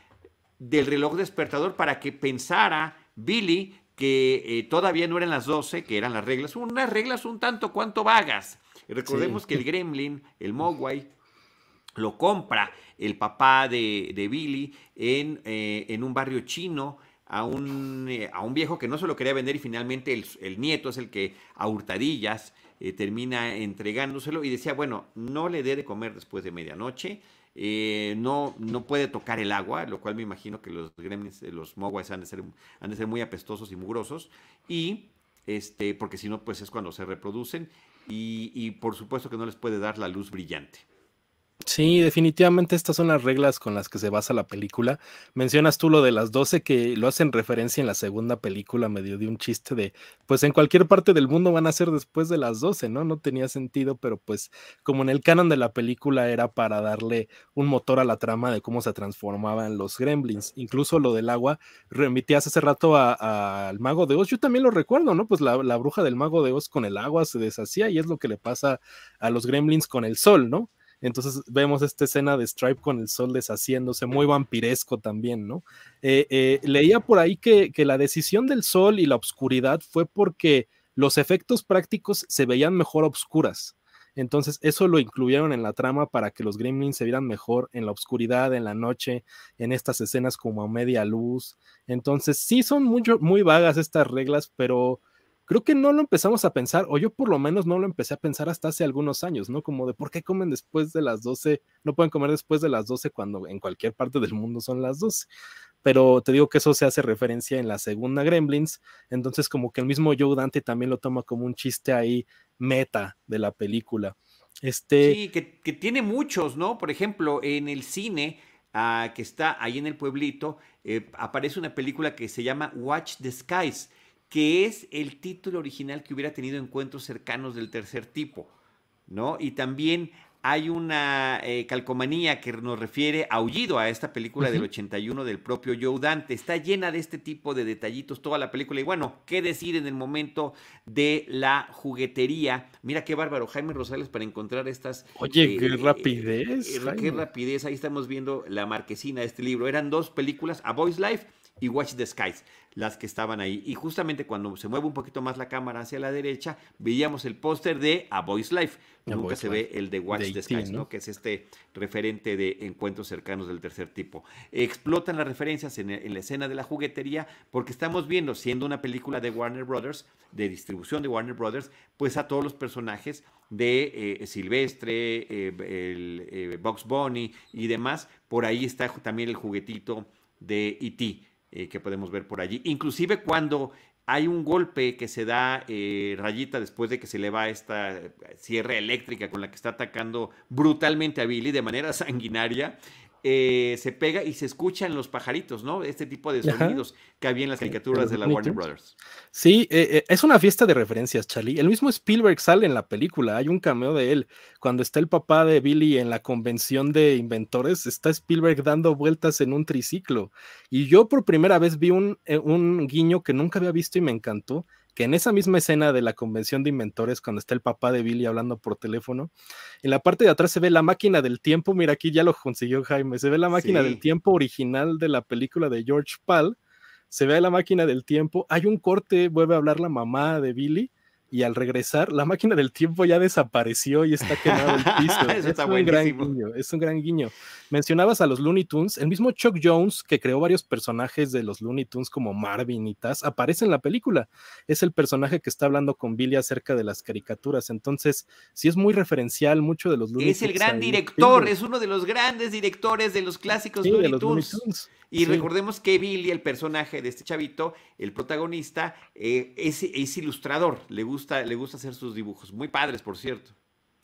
del reloj despertador para que pensara Billy que eh, todavía no eran las 12, que eran las reglas, unas reglas un tanto cuanto vagas. Recordemos que el gremlin, el Mogwai, lo compra el papá de, Billy en, eh, en, un barrio chino a un, eh, a un, viejo que no se lo quería vender y finalmente el, nieto es el que a hurtadillas termina entregándoselo y decía, bueno, no le dé de comer después de medianoche, eh, no, no puede tocar el agua, lo cual me imagino que los gremlins, eh, los mogwais han de ser, han de ser muy apestosos y mugrosos, y este, porque si no, pues es cuando se reproducen, y, y por supuesto que no les puede dar la luz brillante. Sí, definitivamente estas son las reglas con las que se basa la película. Mencionas tú lo de las 12 que lo hacen referencia en la segunda película, medio de un chiste de, pues en cualquier parte del mundo van a ser después de las 12, ¿no? No tenía sentido, pero pues como en el canon de la película era para darle un motor a la trama de cómo se transformaban los gremlins. Incluso lo del agua, remitías hace rato al mago de Oz, yo también lo recuerdo, ¿no? Pues la, la bruja del mago de Oz con el agua se deshacía y es lo que le pasa a los gremlins con el sol, ¿no? Entonces vemos esta escena de Stripe con el sol deshaciéndose, muy vampiresco también, ¿no? Eh, eh, leía por ahí que, la decisión del sol y la oscuridad fue porque los efectos prácticos se veían mejor a oscuras. Entonces, eso lo incluyeron en la trama para que los gremlins se vieran mejor en la oscuridad, en la noche, en estas escenas como a media luz. Entonces, sí son muy vagas estas reglas, pero creo que no lo empezamos a pensar, o yo por lo menos no lo empecé a pensar hasta hace algunos años, ¿no? Como de por qué comen después de las 12, no pueden comer después de las 12 cuando en cualquier parte del mundo son las 12. Pero te digo que eso se hace referencia en la segunda Gremlins, entonces como que el mismo Joe Dante también lo toma como un chiste ahí meta de la película. Este... Sí, que, tiene muchos, ¿no? Por ejemplo, en el cine ah, que está ahí en el pueblito, eh, aparece una película que se llama Watch the Skies, que es el título original que hubiera tenido encuentros cercanos del tercer tipo, ¿no? Y también hay una eh, calcomanía que nos refiere a Aullido, a esta película del 81 del propio Joe Dante. Está llena de este tipo de detallitos toda la película. Y bueno, ¿qué decir en el momento de la juguetería? Mira qué bárbaro, Jaime Rosales, para encontrar estas... Oye, qué eh, rapidez. Eh, qué rapidez. Ahí estamos viendo la marquesina de este libro. Eran dos películas, A Boy's Life y Watch the Skies, las que estaban ahí. Y justamente cuando se mueve un poquito más la cámara hacia la derecha, veíamos el póster de A Boy's Life. Nunca se ve el de Watch the Skies, ¿no? que es este referente de encuentros cercanos del tercer tipo. Explotan las referencias en, la escena de la juguetería porque estamos viendo, siendo una película de Warner Brothers, de distribución de Warner Brothers, pues a todos los personajes de eh, Silvestre, eh, el eh, Box Bunny y demás. Por ahí está también el juguetito de E.T. Eh, que podemos ver por allí. Inclusive cuando hay un golpe que se da eh, Rayita después de que se le va esta sierra eléctrica con la que está atacando brutalmente a Billy de manera (laughs) sanguinaria. Eh, se pega y se escuchan los pajaritos, ¿no? Este tipo de sonidos que había en las caricaturas de la Warner Brothers. Sí, eh, eh, es una fiesta de referencias, Charlie. El mismo Spielberg sale en la película, hay un cameo de él. Cuando está el papá de Billy en la convención de inventores, está Spielberg dando vueltas en un triciclo. Y yo por primera vez vi un, un guiño que nunca había visto y me encantó que en esa misma escena de la convención de inventores, cuando está el papá de Billy hablando por teléfono, en la parte de atrás se ve la máquina del tiempo, mira aquí ya lo consiguió Jaime, se ve la máquina del tiempo original de la película de George Pal, se ve la máquina del tiempo, hay un corte, vuelve a hablar la mamá de Billy y al regresar la máquina del tiempo ya desapareció y está quemado el piso. (laughs) es, un gran guiño, es un gran guiño. Mencionabas a los Looney Tunes, el mismo Chuck Jones que creó varios personajes de los Looney Tunes como Marvin y Taz aparece en la película. Es el personaje que está hablando con Billy acerca de las caricaturas. Entonces, sí es muy referencial mucho de los Looney Tunes. Es el gran director, es uno de los grandes directores de los clásicos Looney, Tunes. Y recordemos que Billy, el personaje de este chavito, el protagonista, eh, es, es ilustrador, le gusta le gusta hacer sus dibujos. Muy padres, por cierto.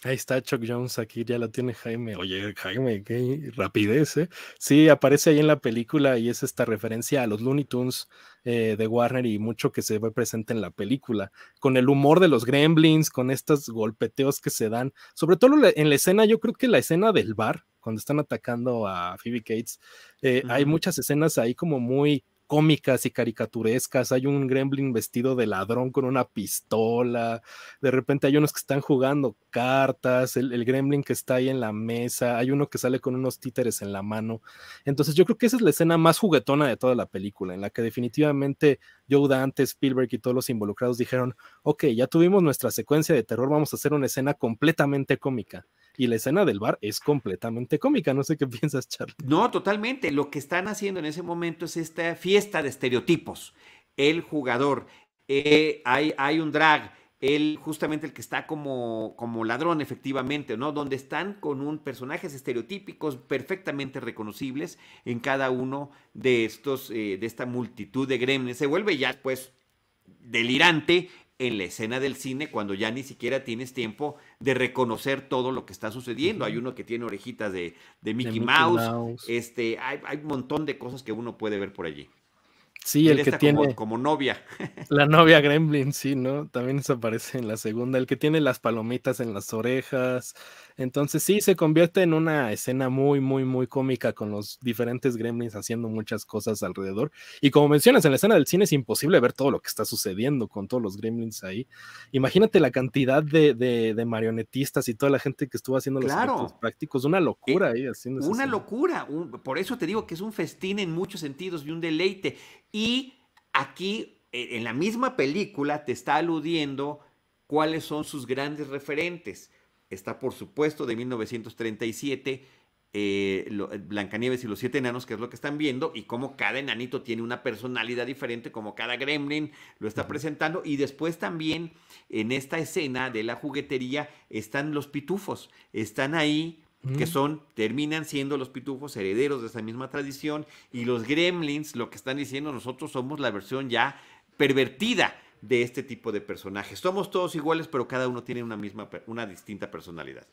Ahí está Chuck Jones, aquí ya lo tiene Jaime. Oye, Jaime, qué rapidez, ¿eh? Sí, aparece ahí en la película y es esta referencia a los Looney Tunes eh, de Warner y mucho que se ve presente en la película, con el humor de los gremlins, con estos golpeteos que se dan, sobre todo en la escena, yo creo que la escena del bar, cuando están atacando a Phoebe Cates, eh, hay muchas escenas ahí como muy cómicas y caricaturescas. Hay un gremlin vestido de ladrón con una pistola. De repente hay unos que están jugando cartas. El, gremlin que está ahí en la mesa. Hay uno que sale con unos títeres en la mano. Entonces yo creo que esa es la escena más juguetona de toda la película, en la que definitivamente Joe Dante, Spielberg y todos los involucrados dijeron, ok, ya tuvimos nuestra secuencia de terror, vamos a hacer una escena completamente cómica y la escena del bar es completamente cómica. No sé qué (laughs) piensas, Charlie. No, totalmente. Lo que están haciendo en ese momento es esta fiesta de estereotipos. El jugador, eh, hay, hay un drag, él justamente el que está como, como ladrón, efectivamente, ¿no? Donde están con un personajes estereotípicos perfectamente reconocibles en cada uno de estos, eh, de esta multitud de gremlins. Se vuelve ya, pues, delirante en la escena del cine cuando ya ni siquiera tienes tiempo de reconocer todo lo que está sucediendo. Hay uno que tiene orejitas de, Mickey, Mouse, Este, hay, hay, un montón de cosas que uno puede ver por allí. Sí, el que tiene. Como, novia. (laughs) La novia Gremlin, sí, ¿no? También eso aparece en la segunda. El que tiene las palomitas en las orejas. Entonces, sí, se convierte en una escena muy, muy, muy cómica con los diferentes Gremlins haciendo muchas cosas alrededor. Y como mencionas, en la escena del cine es imposible ver todo lo que está sucediendo con todos los Gremlins ahí. Imagínate la cantidad de, de, marionetistas y toda la gente que estuvo haciendo los efectos prácticos. Una locura ahí haciendo Una locura. por eso te digo que es un festín en muchos sentidos y un deleite. Y aquí, e, en la misma película, te está aludiendo cuáles son sus grandes referentes. Está, por supuesto, de 1937, eh, Blancanieves y los siete enanos, que es lo que están viendo, y cómo cada enanito tiene una personalidad diferente, como cada gremlin lo está presentando. Y después también en esta escena de la juguetería están los pitufos, están ahí que son, terminan siendo los pitufos herederos de esa misma tradición y los gremlins lo que están diciendo nosotros somos la versión ya pervertida de este tipo de personajes. Somos todos iguales, pero cada uno tiene una misma, una distinta personalidad.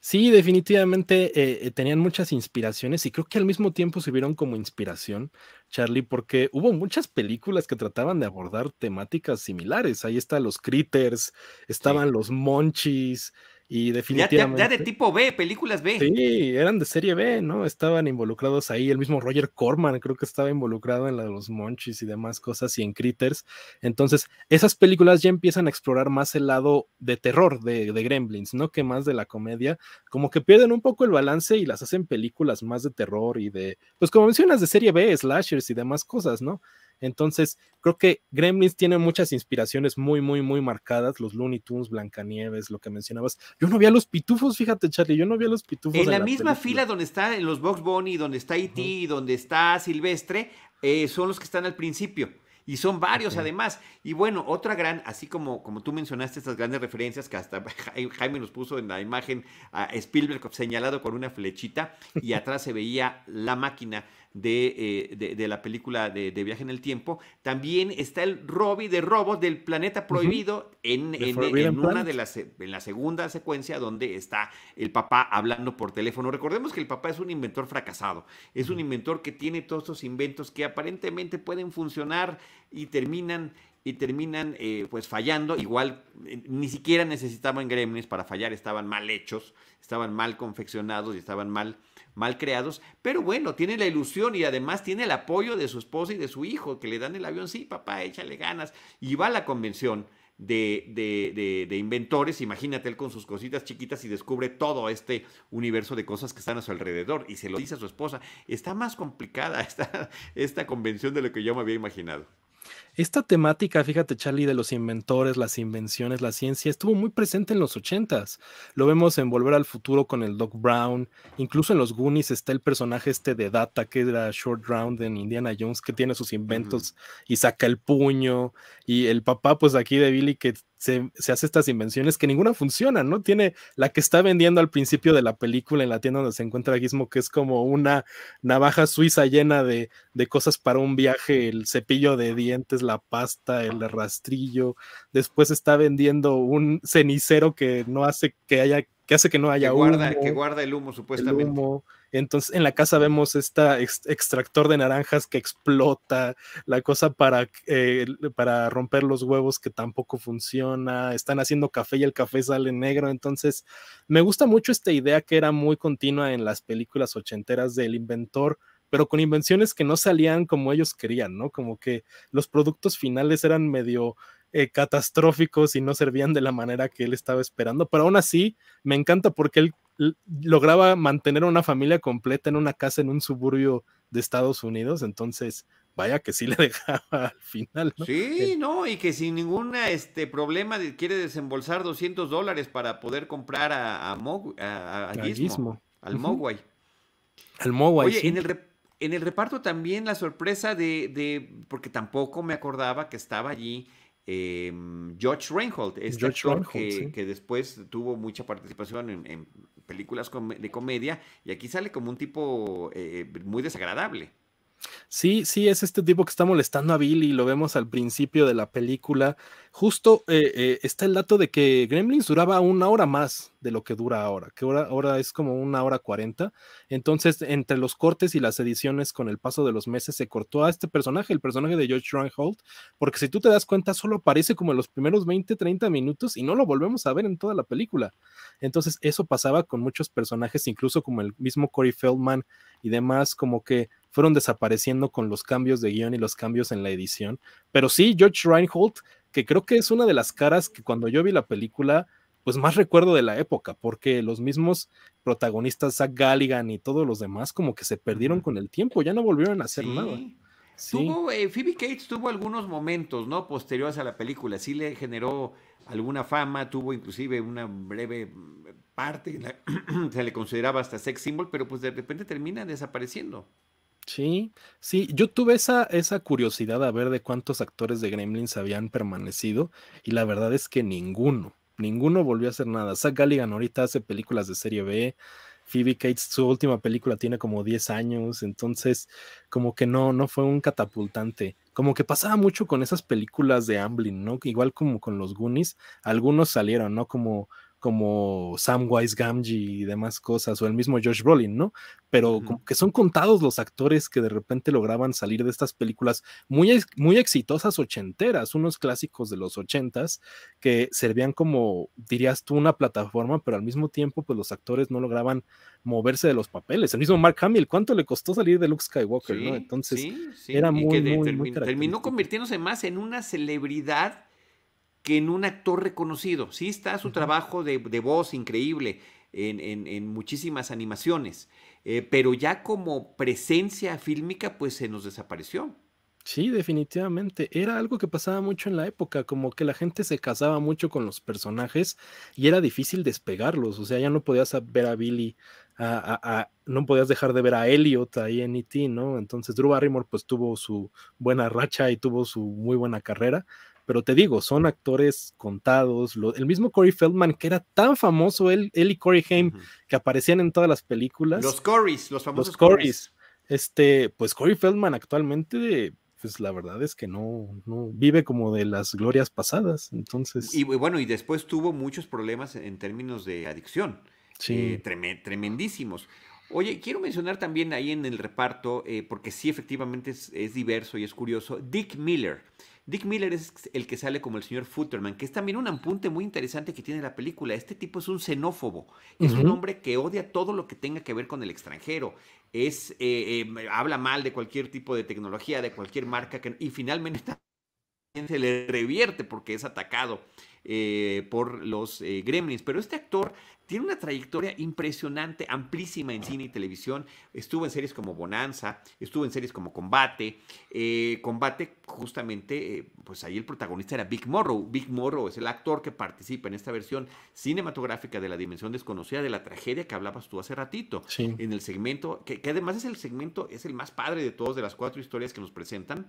Sí, definitivamente eh, eh, tenían muchas inspiraciones y creo que al mismo tiempo se vieron como inspiración, Charlie, porque hubo muchas películas que trataban de abordar temáticas similares. Ahí están los Critters, estaban los Monchis, y definitivamente. Ya, de tipo B, películas B. Sí, eran de serie B, ¿no? Estaban involucrados ahí. El mismo Roger Corman creo que estaba involucrado en la de los Monchis y demás cosas y en Critters. Entonces, esas películas ya empiezan a explorar más el lado de terror de, de Gremlins, ¿no? Que más de la comedia. Como que pierden un poco el balance y las hacen películas más de terror y de, pues como mencionas, de serie B, slashers y demás cosas, ¿no? Entonces, creo que Gremlins tiene muchas inspiraciones muy, muy, muy marcadas. Los Looney Tunes, Blancanieves, lo que mencionabas. Yo no vi a los pitufos, fíjate, Charlie, yo no vi a los pitufos. En, la, misma fila donde está en los Box Bunny, donde está E.T., donde está Silvestre, eh, son los que están al principio. Y son varios además. Y bueno, otra gran, así como, como tú mencionaste estas grandes referencias que hasta (laughs) Jaime nos puso en la imagen a Spielberg señalado con una flechita y (laughs) atrás se veía la máquina eh, de, de, la película de, Viaje en el Tiempo. También está el Robbie de Robot del Planeta Prohibido en, en, una de las, en la segunda secuencia donde está el papá hablando por teléfono. Recordemos que el papá es un inventor fracasado. Es un inventor que tiene todos estos inventos que aparentemente pueden funcionar y terminan y terminan eh, pues fallando. Igual eh, ni siquiera necesitaban gremlins para fallar, estaban mal hechos, estaban mal confeccionados y estaban mal mal creados, pero bueno, tiene la ilusión y además tiene el apoyo de su esposa y de su hijo, que le dan el avión, sí, papá, échale ganas, y va a la convención de, de, de, inventores, imagínate él con sus cositas chiquitas y descubre todo este universo de cosas que están a su alrededor y se lo dice a su esposa, está más complicada (laughs) esta, esta convención de lo que yo me había imaginado. Esta temática, fíjate Charlie, de los inventores, las invenciones, la ciencia, estuvo muy presente en los ochentas. Lo vemos en Volver al Futuro con el Doc Brown, incluso en los Goonies está el personaje este de Data, que era Short Round en Indiana Jones, que tiene sus inventos y saca el puño, y el papá, pues aquí de Billy, que se, hace estas invenciones que ninguna funciona, ¿no? Tiene la que está vendiendo al principio de la película en la tienda donde se encuentra Gizmo, que es como una navaja suiza llena de, de cosas para un viaje, el cepillo de dientes, la pasta, el rastrillo. Después está vendiendo un cenicero que no hace que haya que hace que no haya que guarda, Que guarda el humo, supuestamente. Entonces, en la casa vemos este extractor de naranjas que explota, la cosa para, eh, para romper los huevos que tampoco funciona, están haciendo café y el café sale negro. Entonces, me gusta mucho esta idea que era muy continua en las películas ochenteras del inventor pero con invenciones que no salían como ellos querían, ¿no? Como que los productos finales eran medio eh, catastróficos y no servían de la manera que él estaba esperando, pero aún así me encanta porque él lograba mantener una familia completa en una casa en un suburbio de Estados Unidos, entonces vaya que sí le (laughs) dejaba al final. ¿no? Sí, no, y que sin ningún este, problema quiere desembolsar 200 dólares para poder comprar a, a, Gizmo, al Mogwai. Al Mogwai, Oye, en, el en el reparto también la sorpresa de, de, porque tampoco me acordaba que estaba allí Em, George Reinhold, este actor que, después tuvo mucha participación en, películas de comedia y aquí sale como un tipo eh, muy desagradable. Sí, sí, es este tipo que está molestando a Billy, lo vemos al principio de la película. Justo eh, eh, está el dato de que Gremlins duraba una hora más de lo que dura ahora, que ahora, ahora es como una hora cuarenta. Entonces, entre los cortes y las ediciones con el paso de los meses, se cortó a este personaje, el personaje de George Reinhold, porque si tú te das cuenta, solo aparece como en los primeros 20, 30 minutos y no lo volvemos a ver en toda la película. Entonces, eso pasaba con muchos personajes, incluso como el mismo Corey Feldman y demás, como que fueron desapareciendo con los cambios de guion y los cambios en la edición. Pero sí, George Reinhold, que creo que es una de las caras que cuando yo vi la película, pues más recuerdo de la época, porque los mismos protagonistas, Zach Galligan y todos los demás, como que se perdieron con el tiempo, ya no volvieron a hacer nada. Tuvo, eh, Phoebe Cates tuvo algunos momentos, ¿no? Posteriores a la película, sí le generó alguna fama, tuvo inclusive una breve parte, (clears throat) se le consideraba hasta sex symbol, pero pues de repente termina desapareciendo. Sí, sí, yo tuve esa, esa curiosidad a ver de cuántos actores de Gremlins habían permanecido y la verdad es que ninguno, ninguno volvió a hacer nada. Zach Galligan ahorita hace películas de serie B, Phoebe Cates su última película tiene como 10 años, entonces como que no, no fue un catapultante. Como que pasaba mucho con esas películas de Amblin, ¿no? Igual como con los Goonies, algunos salieron, ¿no? Como como Samwise Gamgee y demás cosas, o el mismo Josh Brolin, ¿no? Pero como que son contados los actores que de repente lograban salir de estas películas muy, muy exitosas ochenteras, unos clásicos de los ochentas que servían como, dirías tú, una plataforma, pero al mismo tiempo, pues los actores no lograban moverse de los papeles. El mismo Mark Hamill, ¿cuánto le costó salir de Luke Skywalker, ¿no? Entonces, era muy, muy, terminó convirtiéndose más en una celebridad que en un actor reconocido. Sí está su trabajo de, voz increíble en, muchísimas animaciones, eh, pero ya como presencia fílmica, pues se nos desapareció. Sí, definitivamente. Era algo que pasaba mucho en la época, como que la gente se casaba mucho con los personajes y era difícil despegarlos. O sea, ya no podías ver a Billy, no podías dejar de ver a Elliot ahí en E.T., ¿no? Entonces Drew Barrymore pues tuvo su buena racha y tuvo su muy buena carrera, pero te digo, son actores contados. el mismo Corey Feldman, que era tan famoso, él, él y Corey Haim, que aparecían en todas las películas. Los Corys, los famosos los Corys. Este, pues Corey Feldman actualmente, pues la verdad es que no, no vive como de las glorias pasadas. Entonces. Y bueno, y después tuvo muchos problemas en términos de adicción. Sí. Eh, tremendísimos. Oye, quiero mencionar también ahí en el reparto, eh, porque sí, efectivamente es, diverso y es curioso, Dick Miller. Dick Miller es el que sale como el señor Futterman, que es también un apunte muy interesante que tiene la película. Este tipo es un xenófobo, es un hombre que odia todo lo que tenga que ver con el extranjero. Es, eh, eh, habla mal de cualquier tipo de tecnología, de cualquier marca, que, y finalmente (laughs) se le revierte porque es atacado eh, por los gremlins. Pero este actor tiene una trayectoria impresionante, amplísima en cine y televisión. Estuvo en series como Bonanza, estuvo en series como Combate. Eh, Combate, justamente, eh, pues ahí el protagonista era Big Morrow. Big Morrow es el actor que participa en esta versión cinematográfica de la dimensión desconocida de la tragedia que hablabas tú hace ratito. En el segmento, que, además es el segmento, es el más padre de todos de las cuatro historias que nos presentan.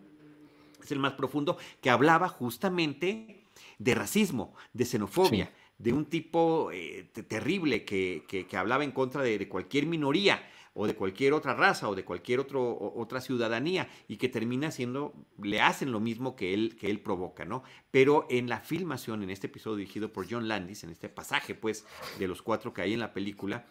Es el más profundo, que hablaba justamente de racismo, de xenofobia de un tipo eh, terrible que, hablaba en contra de, cualquier minoría o de cualquier otra raza o de cualquier otro, otra ciudadanía y que termina siendo, le hacen lo mismo que él, que él provoca, ¿no? Pero en la filmación, en este episodio dirigido por John Landis, en este pasaje, pues, de los cuatro que hay en la película,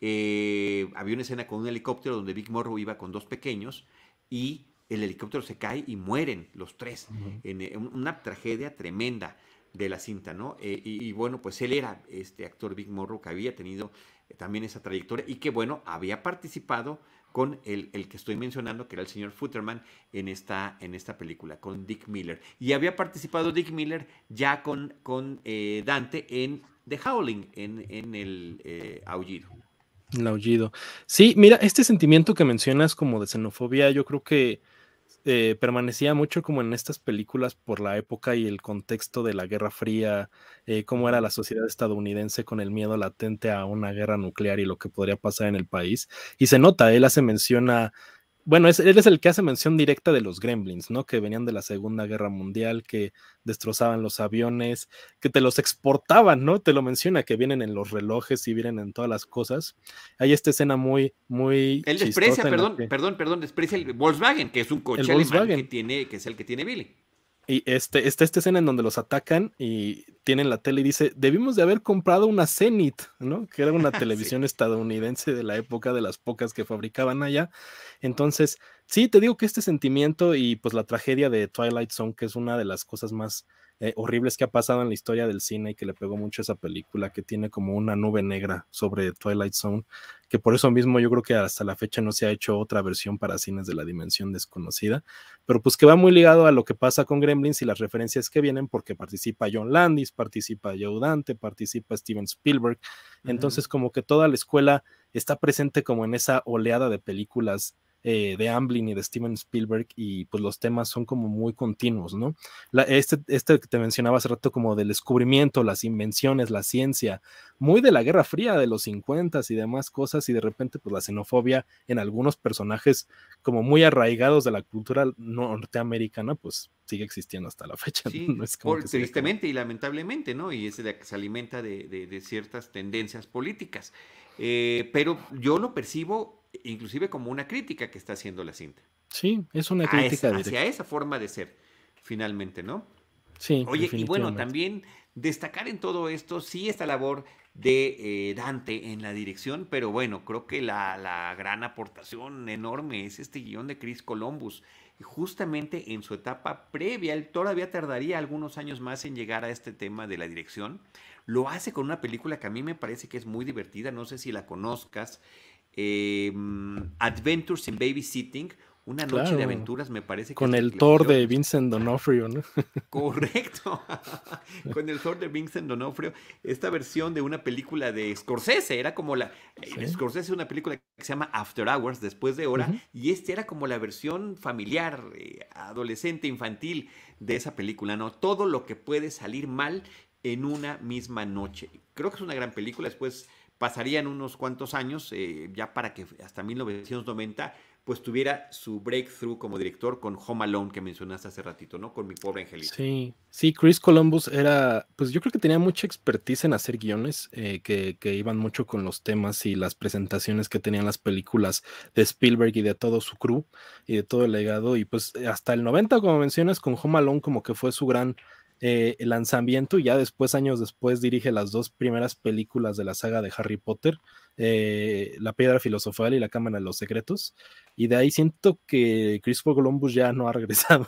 eh, había una escena con un helicóptero donde Big Morrow iba con dos pequeños y el helicóptero se cae y mueren los tres. en una tragedia tremenda de la cinta, ¿no? Eh, y, bueno, pues él era este actor Big Morrow que había tenido eh, también esa trayectoria y que bueno, había participado con el, el, que estoy mencionando, que era el señor Futterman, en esta, en esta película, con Dick Miller. Y había participado Dick Miller ya con, con eh, Dante en The Howling, en, en el aullido. El aullido. Sí, mira, este sentimiento que mencionas como de xenofobia, yo creo que eh, permanecía mucho como en estas películas por la época y el contexto de la Guerra Fría, eh, cómo era la sociedad estadounidense con el miedo latente a una guerra nuclear y lo que podría pasar en el país. Y se nota, él hace mención a bueno, él es el que hace mención directa de los gremlins, ¿no? Que venían de la Segunda Guerra Mundial, que destrozaban los aviones, que te los exportaban, ¿no? Te lo menciona, que vienen en los relojes y vienen en todas las cosas. Hay esta escena muy, muy. Él desprecia, perdón, perdón, perdón, desprecia el Volkswagen, que es un coche alemán que tiene, que es el que tiene Billy. Y este, está esta escena en donde los atacan y tienen la tele y dice, debimos de haber comprado una Zenith, ¿no? Que era una (laughs) televisión estadounidense de la época de las pocas que fabricaban allá. Entonces, sí, te digo que este sentimiento y pues la tragedia de Twilight Zone, que es una de las cosas más eh, horribles que ha pasado en la historia del cine y que le pegó mucho a esa película, que tiene como una nube negra sobre Twilight Zone, que por eso mismo yo creo que hasta la fecha no se ha hecho otra versión para cines de la dimensión desconocida, pero pues que va muy ligado a lo que pasa con Gremlins y las referencias que vienen, porque participa John Landis, participa Joe Dante, participa Steven Spielberg, entonces como que toda la escuela está presente como en esa oleada de películas eh, de Amblin y de Steven Spielberg y pues los temas son como muy continuos, ¿no? este, este que te mencionaba hace rato como del descubrimiento, las invenciones, la ciencia, muy de la Guerra Fría de los 50 y demás cosas y de repente pues la xenofobia en algunos personajes como muy arraigados de la cultura norteamericana pues sigue existiendo hasta la fecha. Sí, no es como tristemente y lamentablemente, ¿no? Y es la que se alimenta de, ciertas tendencias políticas. Eh, pero yo lo percibo inclusive como una crítica que está haciendo la cinta. Sí, es una crítica hacia esa forma de ser, finalmente, ¿no? Sí. Oye, y bueno, también destacar en todo esto, sí, esta labor de eh, Dante en la dirección, pero bueno, creo que la, la, gran aportación enorme es este guion de Chris Columbus. Y justamente en su etapa previa, él todavía tardaría algunos años más en llegar a este tema de la dirección. Lo hace con una película que a mí me parece que es muy divertida, no sé si la conozcas, eh, Adventures in Babysitting, una noche de aventuras, me parece. Que Con el Thor de Vincent Donofrio, ¿no? (laughs) Correcto. (laughs) Con el Thor de Vincent Donofrio. Esta versión de una película de Scorsese. Era como la. Eh, Scorsese es una película que se llama After Hours, después de hora. Y este era como la versión familiar, eh, adolescente, infantil de esa película, ¿no? Todo lo que puede salir mal en una misma noche. Creo que es una gran película. Después pasarían unos cuantos años, eh, ya para que hasta 1990 pues tuviera su breakthrough como director con Home Alone que mencionaste hace ratito, ¿no? Con mi pobre angelito. Sí, sí, Chris Columbus era, pues yo creo que tenía mucha expertise en hacer guiones eh, que, que, iban mucho con los temas y las presentaciones que tenían las películas de Spielberg y de todo su crew y de todo el legado. Y pues hasta el 90, como mencionas, con Home Alone como que fue su gran eh, lanzamiento y ya después, años después, dirige las dos primeras películas de la saga de Harry Potter, eh, La Piedra Filosofal y La Cámara de los Secretos. Y de ahí siento que Christopher Columbus ya no ha (laughs) regresado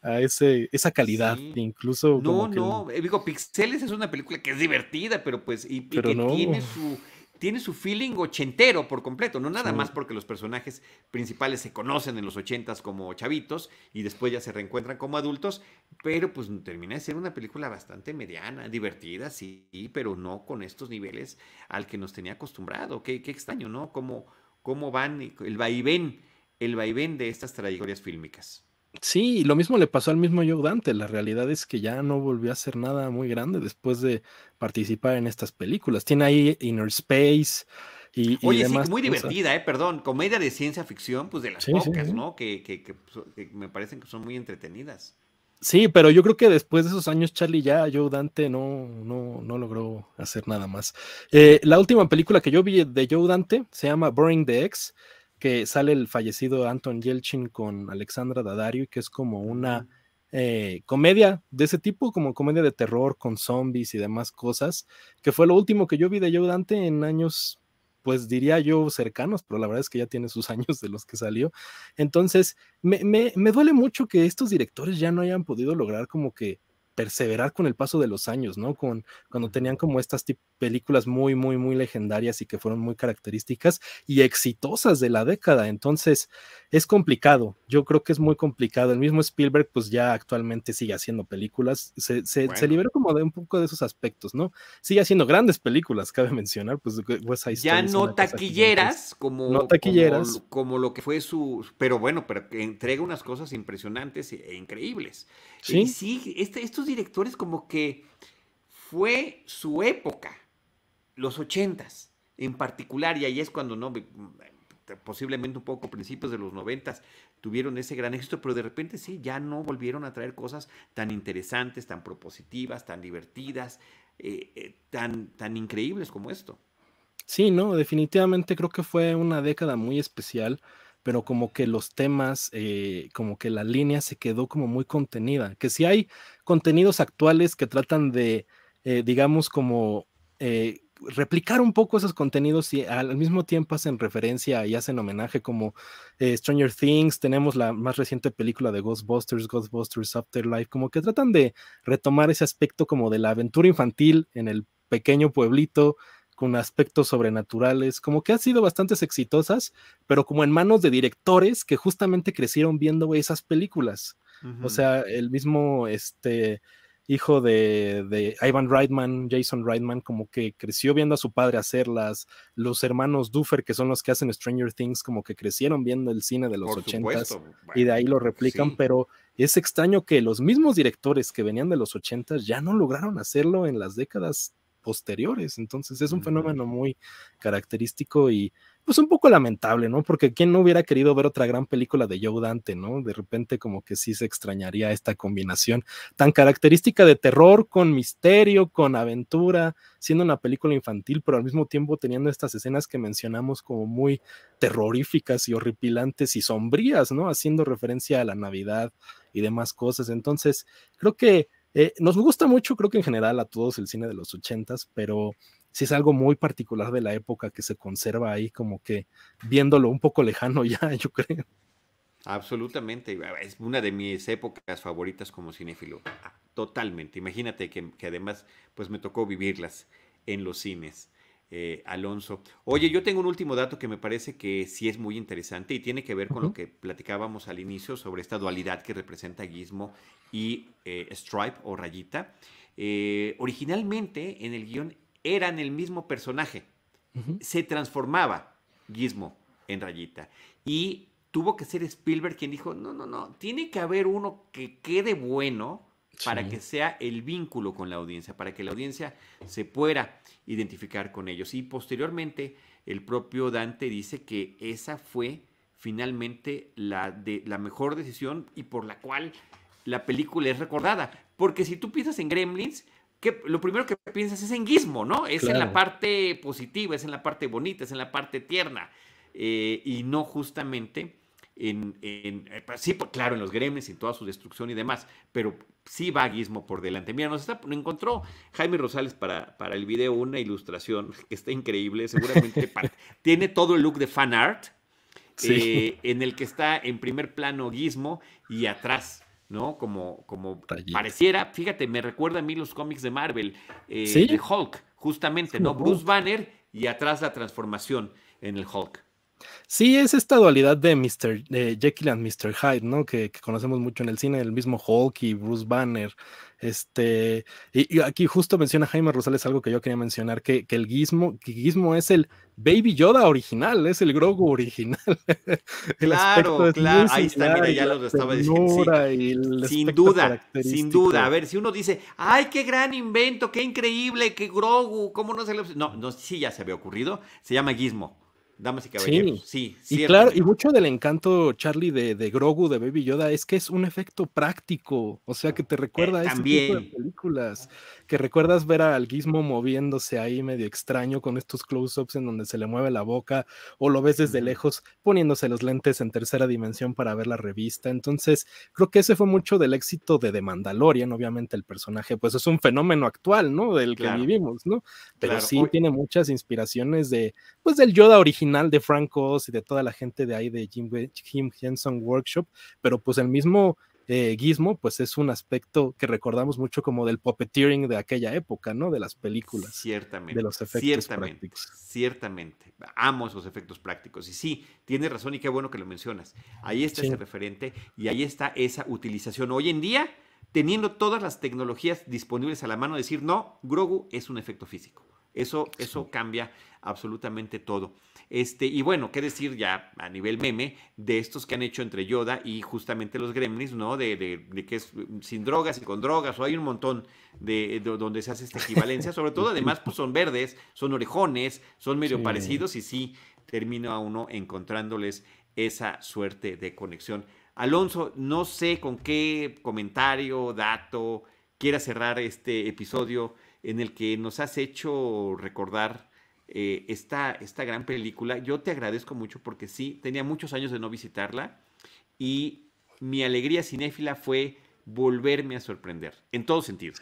a ese, esa calidad, incluso. No, no, eh, digo, Pixeles es una película que es divertida, pero pues, y, que tiene su tiene su feeling ochentero por completo, no nada más porque los personajes principales se conocen en los ochentas como chavitos y después ya se reencuentran como adultos, pero pues termina de ser una película bastante mediana, divertida, sí, pero no con estos niveles al que nos tenía acostumbrado. Qué, qué extraño, ¿no? Cómo, cómo van el vaivén, el vaivén de estas trayectorias fílmicas. Sí, lo mismo le pasó al mismo Joe Dante. La realidad es que ya no volvió a hacer nada muy grande después de participar en estas películas. Tiene ahí Inner Space y, Oye, sí, muy divertida, eh, perdón. Comedia de ciencia ficción, pues de las pocas, ¿no? Que, pues, que, me parecen que son muy entretenidas. Sí, pero yo creo que después de esos años, Charlie, ya Joe Dante no, no, no logró hacer nada más. Eh, la última película que yo vi de Joe Dante se llama Boring the X que sale el fallecido Anton Yelchin con Alexandra Daddario, que es como una eh, comedia de ese tipo, como comedia de terror con zombies y demás cosas, que fue lo último que yo vi de Joe Dante en años, pues diría yo cercanos, pero la verdad es que ya tiene sus (laughs) años de los que salió. Entonces, me, me, me duele mucho que estos directores ya no hayan podido lograr como que perseverar con el paso de los años, ¿no? Con, cuando tenían como estas películas muy, muy, muy legendarias y que fueron muy características y exitosas de la década. Entonces, es complicado. Yo creo que es muy complicado. El mismo Spielberg, pues ya actualmente sigue haciendo películas. Se, se, liberó como de un poco de esos aspectos, ¿no? Sigue haciendo grandes películas, cabe mencionar. Pues ya no taquilleras, como, no taquilleras. Como, como, lo que fue su. Pero bueno, pero entrega unas cosas impresionantes e increíbles. Sí, sí este, estos directores como que fue su época, los ochentas en particular, y ahí es cuando no, posiblemente un poco principios de los noventas tuvieron ese gran éxito, pero de repente sí, ya no volvieron a traer cosas tan interesantes, tan propositivas, tan divertidas, eh, eh, tan, tan increíbles como esto. Sí, no, definitivamente creo que fue una década muy especial pero como que los temas, eh, como que la línea se quedó como muy contenida, que si hay contenidos actuales que tratan de, eh, digamos, como eh, replicar un poco esos contenidos y al mismo tiempo hacen referencia y hacen homenaje como Stranger Things, tenemos la más reciente película de Ghostbusters, Ghostbusters Afterlife, como que tratan de retomar ese aspecto como de la aventura infantil en el pequeño pueblito, con aspectos sobrenaturales, como que han sido bastante exitosas, pero como en manos de directores que justamente crecieron viendo esas películas. O sea, el mismo este hijo de, de, Ivan Reitman, Jason Reitman, como que creció viendo a su padre hacerlas, los hermanos Duffer, que son los que hacen Stranger Things, como que crecieron viendo el cine de los ochentas y de ahí lo replican, pero es extraño que los mismos directores que venían de los ochentas ya no lograron hacerlo en las décadas posteriores. Entonces es un fenómeno muy característico y pues un poco lamentable, ¿no? Porque quién no hubiera querido ver otra gran película de Joe Dante, ¿no? De repente como que sí se extrañaría esta combinación tan característica de terror con misterio, con aventura, siendo una película infantil, pero al mismo tiempo teniendo estas escenas que mencionamos como muy terroríficas y horripilantes y sombrías, ¿no? Haciendo referencia a la Navidad y demás cosas. Entonces, creo que Eh, nos gusta mucho, creo que en general a todos el cine de los ochentas, pero sí es algo muy particular de la época que se conserva ahí, como que viéndolo un poco lejano (laughs) ya, yo creo. Absolutamente, es una de mis épocas favoritas como cinéfilo, ah, totalmente. Imagínate que, que además pues me tocó vivirlas en los cines. Eh, Alonso. Oye, yo tengo un último dato que me parece que sí es muy interesante y tiene que ver con lo que platicábamos al inicio sobre esta dualidad que representa Gizmo y eh, Stripe o Rayita. Eh, originalmente en el guion eran el mismo personaje. Se transformaba Gizmo en Rayita. Y tuvo que ser Spielberg quien dijo, no, no, no, tiene que haber uno que quede bueno para que sea el vínculo con la audiencia, para que la audiencia se pueda identificar con ellos. Y posteriormente el propio Dante dice que esa fue finalmente la, de, la mejor decisión y por la cual la película es recordada. Porque si tú piensas en Gremlins, que lo primero que piensas es en Gizmo, ¿no? Es en la parte positiva, es en la parte bonita, es en la parte tierna. Eh, y no justamente en, eh, pues sí, pues, claro, en los gremlins y toda su destrucción y demás, pero sí va Gizmo por delante. Mira, nos está, encontró Jaime Rosales para, para el video una ilustración que está increíble, seguramente (laughs) tiene todo el look de fan art, eh, en el que está en primer plano Gizmo y atrás ¿no? Como, como pareciera, fíjate, me recuerda a mí los cómics de Marvel, eh, de Hulk, justamente, ¿no? Bruce Banner y atrás la transformación en el Hulk. Sí, es esta dualidad de Mr. Jekyll and Mr. Hyde, ¿no? Que, conocemos mucho en el cine, el mismo Hulk y Bruce Banner. Este, y, aquí justo menciona Jaime Rosales algo que yo quería mencionar, que, el Gizmo, que Gizmo es el Baby Yoda original, es el Grogu original. (laughs) claro, claro, ahí está, mira, ya lo estaba diciendo. sin duda, sin duda. A ver, si uno dice, ay, qué gran invento, qué increíble, qué Grogu, ¿cómo no se le... No, no, sí ya se había ocurrido, se llama Gizmo. Damas y caballeros. Sí, sí. Y claro, y mucho del encanto, Charlie, de, de, Grogu, de Baby Yoda, es que es un efecto práctico. O sea, que te recuerda a ese tipo de películas que recuerdas ver al Gizmo moviéndose ahí medio extraño con estos close-ups en donde se le mueve la boca o lo ves desde lejos poniéndose los lentes en tercera dimensión para ver la revista. Entonces, creo que ese fue mucho del éxito de The Mandalorian, obviamente el personaje pues es un fenómeno actual, ¿no? Del que vivimos, ¿no? Pero sí tiene muchas inspiraciones de pues del Yoda original de Frank Oz y de toda la gente de ahí de Jim, Jim Henson Workshop, pero pues el mismo eh, Gizmo, pues es un aspecto que recordamos mucho como del puppeteering de aquella época, ¿no? De las películas. Ciertamente. De los efectos ciertamente, prácticos. Ciertamente. Amo esos efectos prácticos. Y sí, tienes razón y qué bueno que lo mencionas. Ahí está ese referente y ahí está esa utilización. Hoy en día, teniendo todas las tecnologías disponibles a la mano, decir, no, Grogu es un efecto físico. Eso, eso cambia absolutamente todo. Este, y bueno, qué decir ya a nivel meme de estos que han hecho entre Yoda y justamente los Gremlins, ¿no? De, de, que es sin drogas y con drogas, o hay un montón de, donde se hace esta equivalencia. Sobre todo, (laughs) además, pues son verdes, son orejones, son medio parecidos y sí termina uno encontrándoles esa suerte de conexión. Alonso, no sé con qué comentario, dato quiera cerrar este episodio en el que nos has hecho recordar eh, esta, esta gran película. Yo te agradezco mucho porque sí, tenía muchos años de no visitarla y mi alegría cinéfila fue volverme a sorprender, en todo sentido.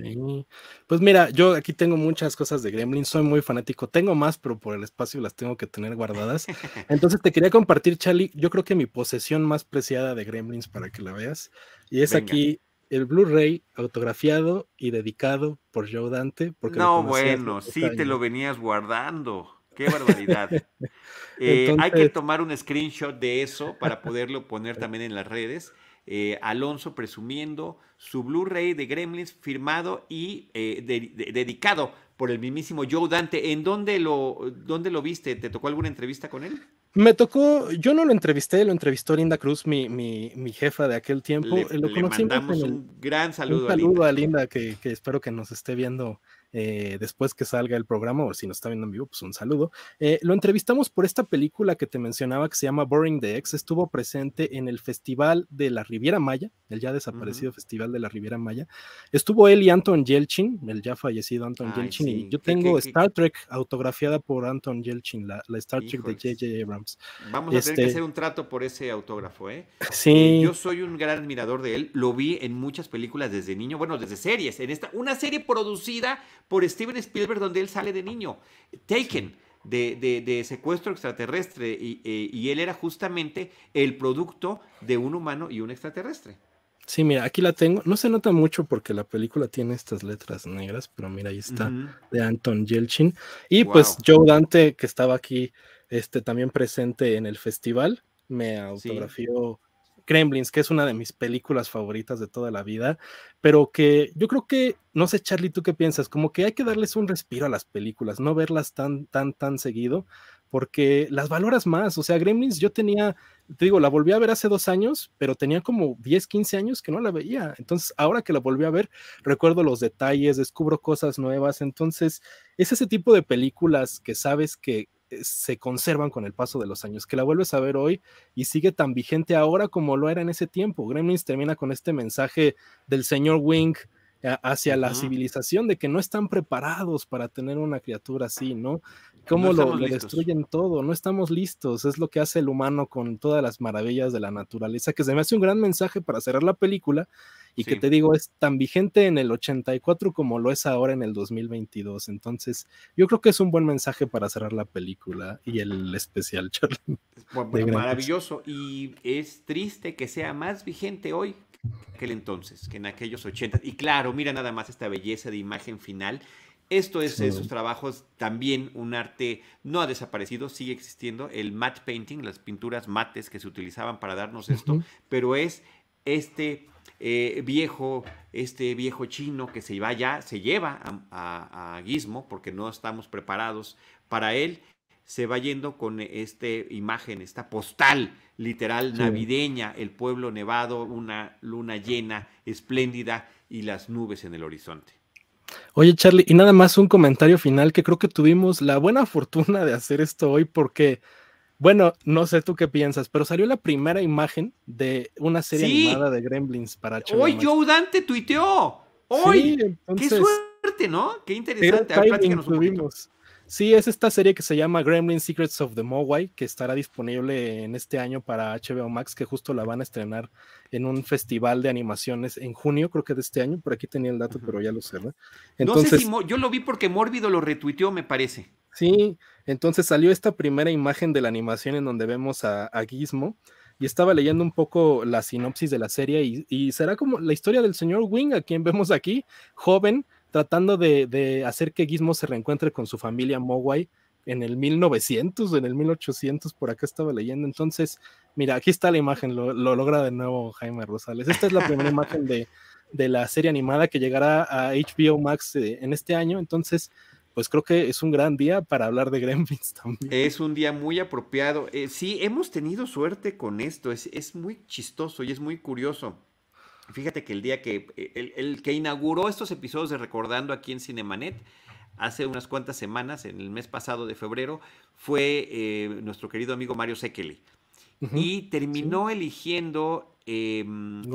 Pues mira, yo aquí tengo muchas cosas de Gremlin, soy muy fanático, tengo más, pero por el espacio las tengo que tener guardadas. (laughs) Entonces te quería compartir, Charlie, yo creo que mi posesión más preciada de Gremlins para que la veas, y es aquí el Blu-ray autografiado y dedicado por Joe Dante. Porque no, bueno, sí te lo venías guardando. Qué barbaridad. (laughs) Eh, hay que tomar un screenshot de eso para poderlo poner (laughs) también en las redes. Eh, Alonso presumiendo su Blu-ray de Gremlins firmado y eh, dedicado por el mismísimo Joe Dante. ¿En dónde lo, dónde lo viste? ¿Te tocó alguna entrevista con él? Me tocó, yo no lo entrevisté, lo entrevistó Linda Cruz, mi, mi, mi jefa de aquel tiempo. Le, mandamos un gran saludo, un saludo a Linda, que, que, espero que nos esté viendo eh, después que salga el programa, o si nos está viendo en vivo, pues un saludo. Eh, lo entrevistamos por esta película que te mencionaba que se llama Boring the X. Estuvo presente en el Festival de la Riviera Maya, el ya desaparecido Festival de la Riviera Maya. Estuvo él y Anton Yelchin, el ya fallecido Anton Yelchin, y yo tengo Star Trek autografiada por Anton Yelchin, la, Star Trek de J.J. Abrams. Vamos a tener que este hacer un trato por ese autógrafo, ¿eh? Sí. Eh, yo soy un gran admirador de él, lo vi en muchas películas desde niño, bueno, desde series, en esta, una serie producida por Steven Spielberg donde él sale de niño, Taken. De, secuestro extraterrestre y, eh, y, él era justamente el producto de un humano y un extraterrestre. Sí, mira, aquí la tengo. No se nota mucho porque la película tiene estas letras negras, pero mira, ahí está, de Anton Yelchin. Y pues Joe Dante, que estaba aquí este, también presente en el festival, me autografió Kremlins, que es una de mis películas favoritas de toda la vida, pero que yo creo que, no sé, Charlie, ¿tú qué piensas? Como que hay que darles un respiro a las películas, no verlas tan, tan, tan seguido, porque las valoras más. O sea, Gremlins yo tenía, te digo, la volví a ver hace dos años, pero tenía como 10, 15 años que no la veía. Entonces, ahora que la volví a ver, recuerdo los detalles, descubro cosas nuevas. Entonces, es ese tipo de películas que sabes que se conservan con el paso de los años, que la vuelves a ver hoy y sigue tan vigente ahora como lo era en ese tiempo. Gremlins termina con este mensaje del señor Wing hacia la civilización de que no están preparados para tener una criatura así, ¿no? Cómo lo, destruyen todo, no estamos listos, es lo que hace el humano con todas las maravillas de la naturaleza, que se me hace un gran mensaje para cerrar la película y que te digo, es tan vigente en el 84 como lo es ahora en el 2022. Entonces, yo creo que es un buen mensaje para cerrar la película y el especial, (laughs) Charlie. maravilloso, y es triste que sea más vigente hoy aquel entonces, que en aquellos 80. Y claro, mira nada más esta belleza de imagen final. Esto es esos trabajos, también un arte no ha desaparecido, sigue existiendo, el matte painting, las pinturas mates que se utilizaban para darnos esto, pero es este eh, viejo, este viejo chino que se va ya, se lleva a, a, Gizmo porque no estamos preparados para él, se va yendo con esta imagen, esta postal literal navideña, el pueblo nevado, una luna llena, espléndida y las nubes en el horizonte. Oye, Charlie, y nada más un comentario final que creo que tuvimos la buena fortuna de hacer esto hoy porque, bueno, no sé tú qué piensas, pero salió la primera imagen de una serie animada de Gremlins para HBO Hoy Joe Dante tuiteó. Hoy. Qué suerte, ¿no? Qué interesante. Sí, es esta serie que se llama Gremlin Secrets of the Mogwai, que estará disponible en este año para HBO Max, que justo la van a estrenar en un festival de animaciones en junio, creo que de este año. Por aquí tenía el dato, pero ya lo sé. Entonces, no sé si yo lo vi porque Mórbido lo retuiteó, me parece. Sí, entonces salió esta primera imagen de la animación en donde vemos a, Gizmo y estaba leyendo un poco la sinopsis de la serie y, será como la historia del señor Wing, a quien vemos aquí, joven, tratando de, hacer que Gizmo se reencuentre con su familia Mogwai en el 1900, en el 1800, por acá estaba leyendo. Entonces, mira, aquí está la imagen, lo, logra de nuevo Jaime Rosales. Esta es la primera imagen de, la serie animada que llegará a HBO Max eh, en este año. Entonces, pues creo que es un gran día para hablar de Gremlins (laughs) también. Es un día muy apropiado. Eh, sí, hemos tenido suerte con esto. Es, es muy chistoso y es muy curioso. Fíjate que el día que eh, el, que inauguró estos episodios de Recordando aquí en Cinemanet, hace unas cuantas semanas, en el mes pasado de febrero, fue eh, nuestro querido amigo Mario Sekeli. Y terminó eligiendo eh,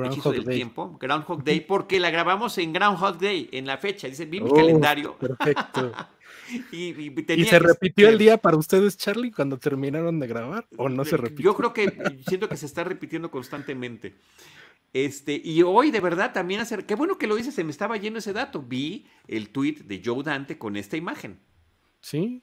Hechizo del Tiempo, Groundhog Day, porque la grabamos en Groundhog Day, en la fecha. Dice, vi mi oh, calendario. Perfecto. (laughs) y, se repitió el día para ustedes, Charlie, cuando terminaron de grabar? ¿O no se repitió? Yo creo que siento que se está repitiendo constantemente. Este, y hoy de verdad también hacer, qué bueno que lo dices, se me estaba yendo ese dato. Vi el tweet de Joe Dante con esta imagen. Sí,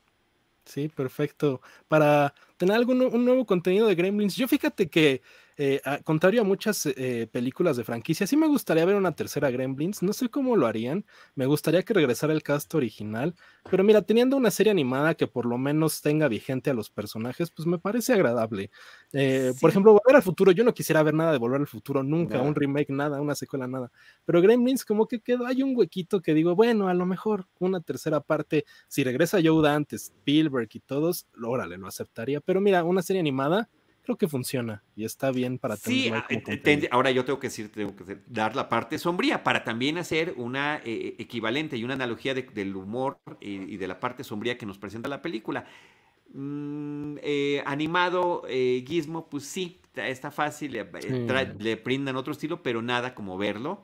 sí, perfecto. Para tener algún un nuevo contenido de Gremlins, yo fíjate que eh, contrario a muchas eh, películas de franquicia, sí me gustaría ver una tercera Gremlins. No sé cómo lo harían. Me gustaría que regresara el cast original. Pero mira, teniendo una serie animada que por lo menos tenga vigente a los personajes, pues me parece agradable. Eh, por ejemplo, Volver al Futuro. Yo no quisiera ver nada de Volver al Futuro nunca. Un remake, nada. Una secuela, nada. Pero Gremlins, como que quedó. Hay un huequito que digo, bueno, a lo mejor una tercera parte. Si regresa Joe Dante, Spielberg y todos, órale, lo aceptaría. Pero mira, una serie animada creo que funciona y está bien para tener. Sí, ahora yo tengo que decir, tengo que dar la parte sombría para también hacer una eh, eh, equivalente y una analogía del humor y, de la parte sombría que nos presenta la película. Mm, eh, animado Gizmo, pues sí, está fácil, le, le brindan otro estilo, pero nada como verlo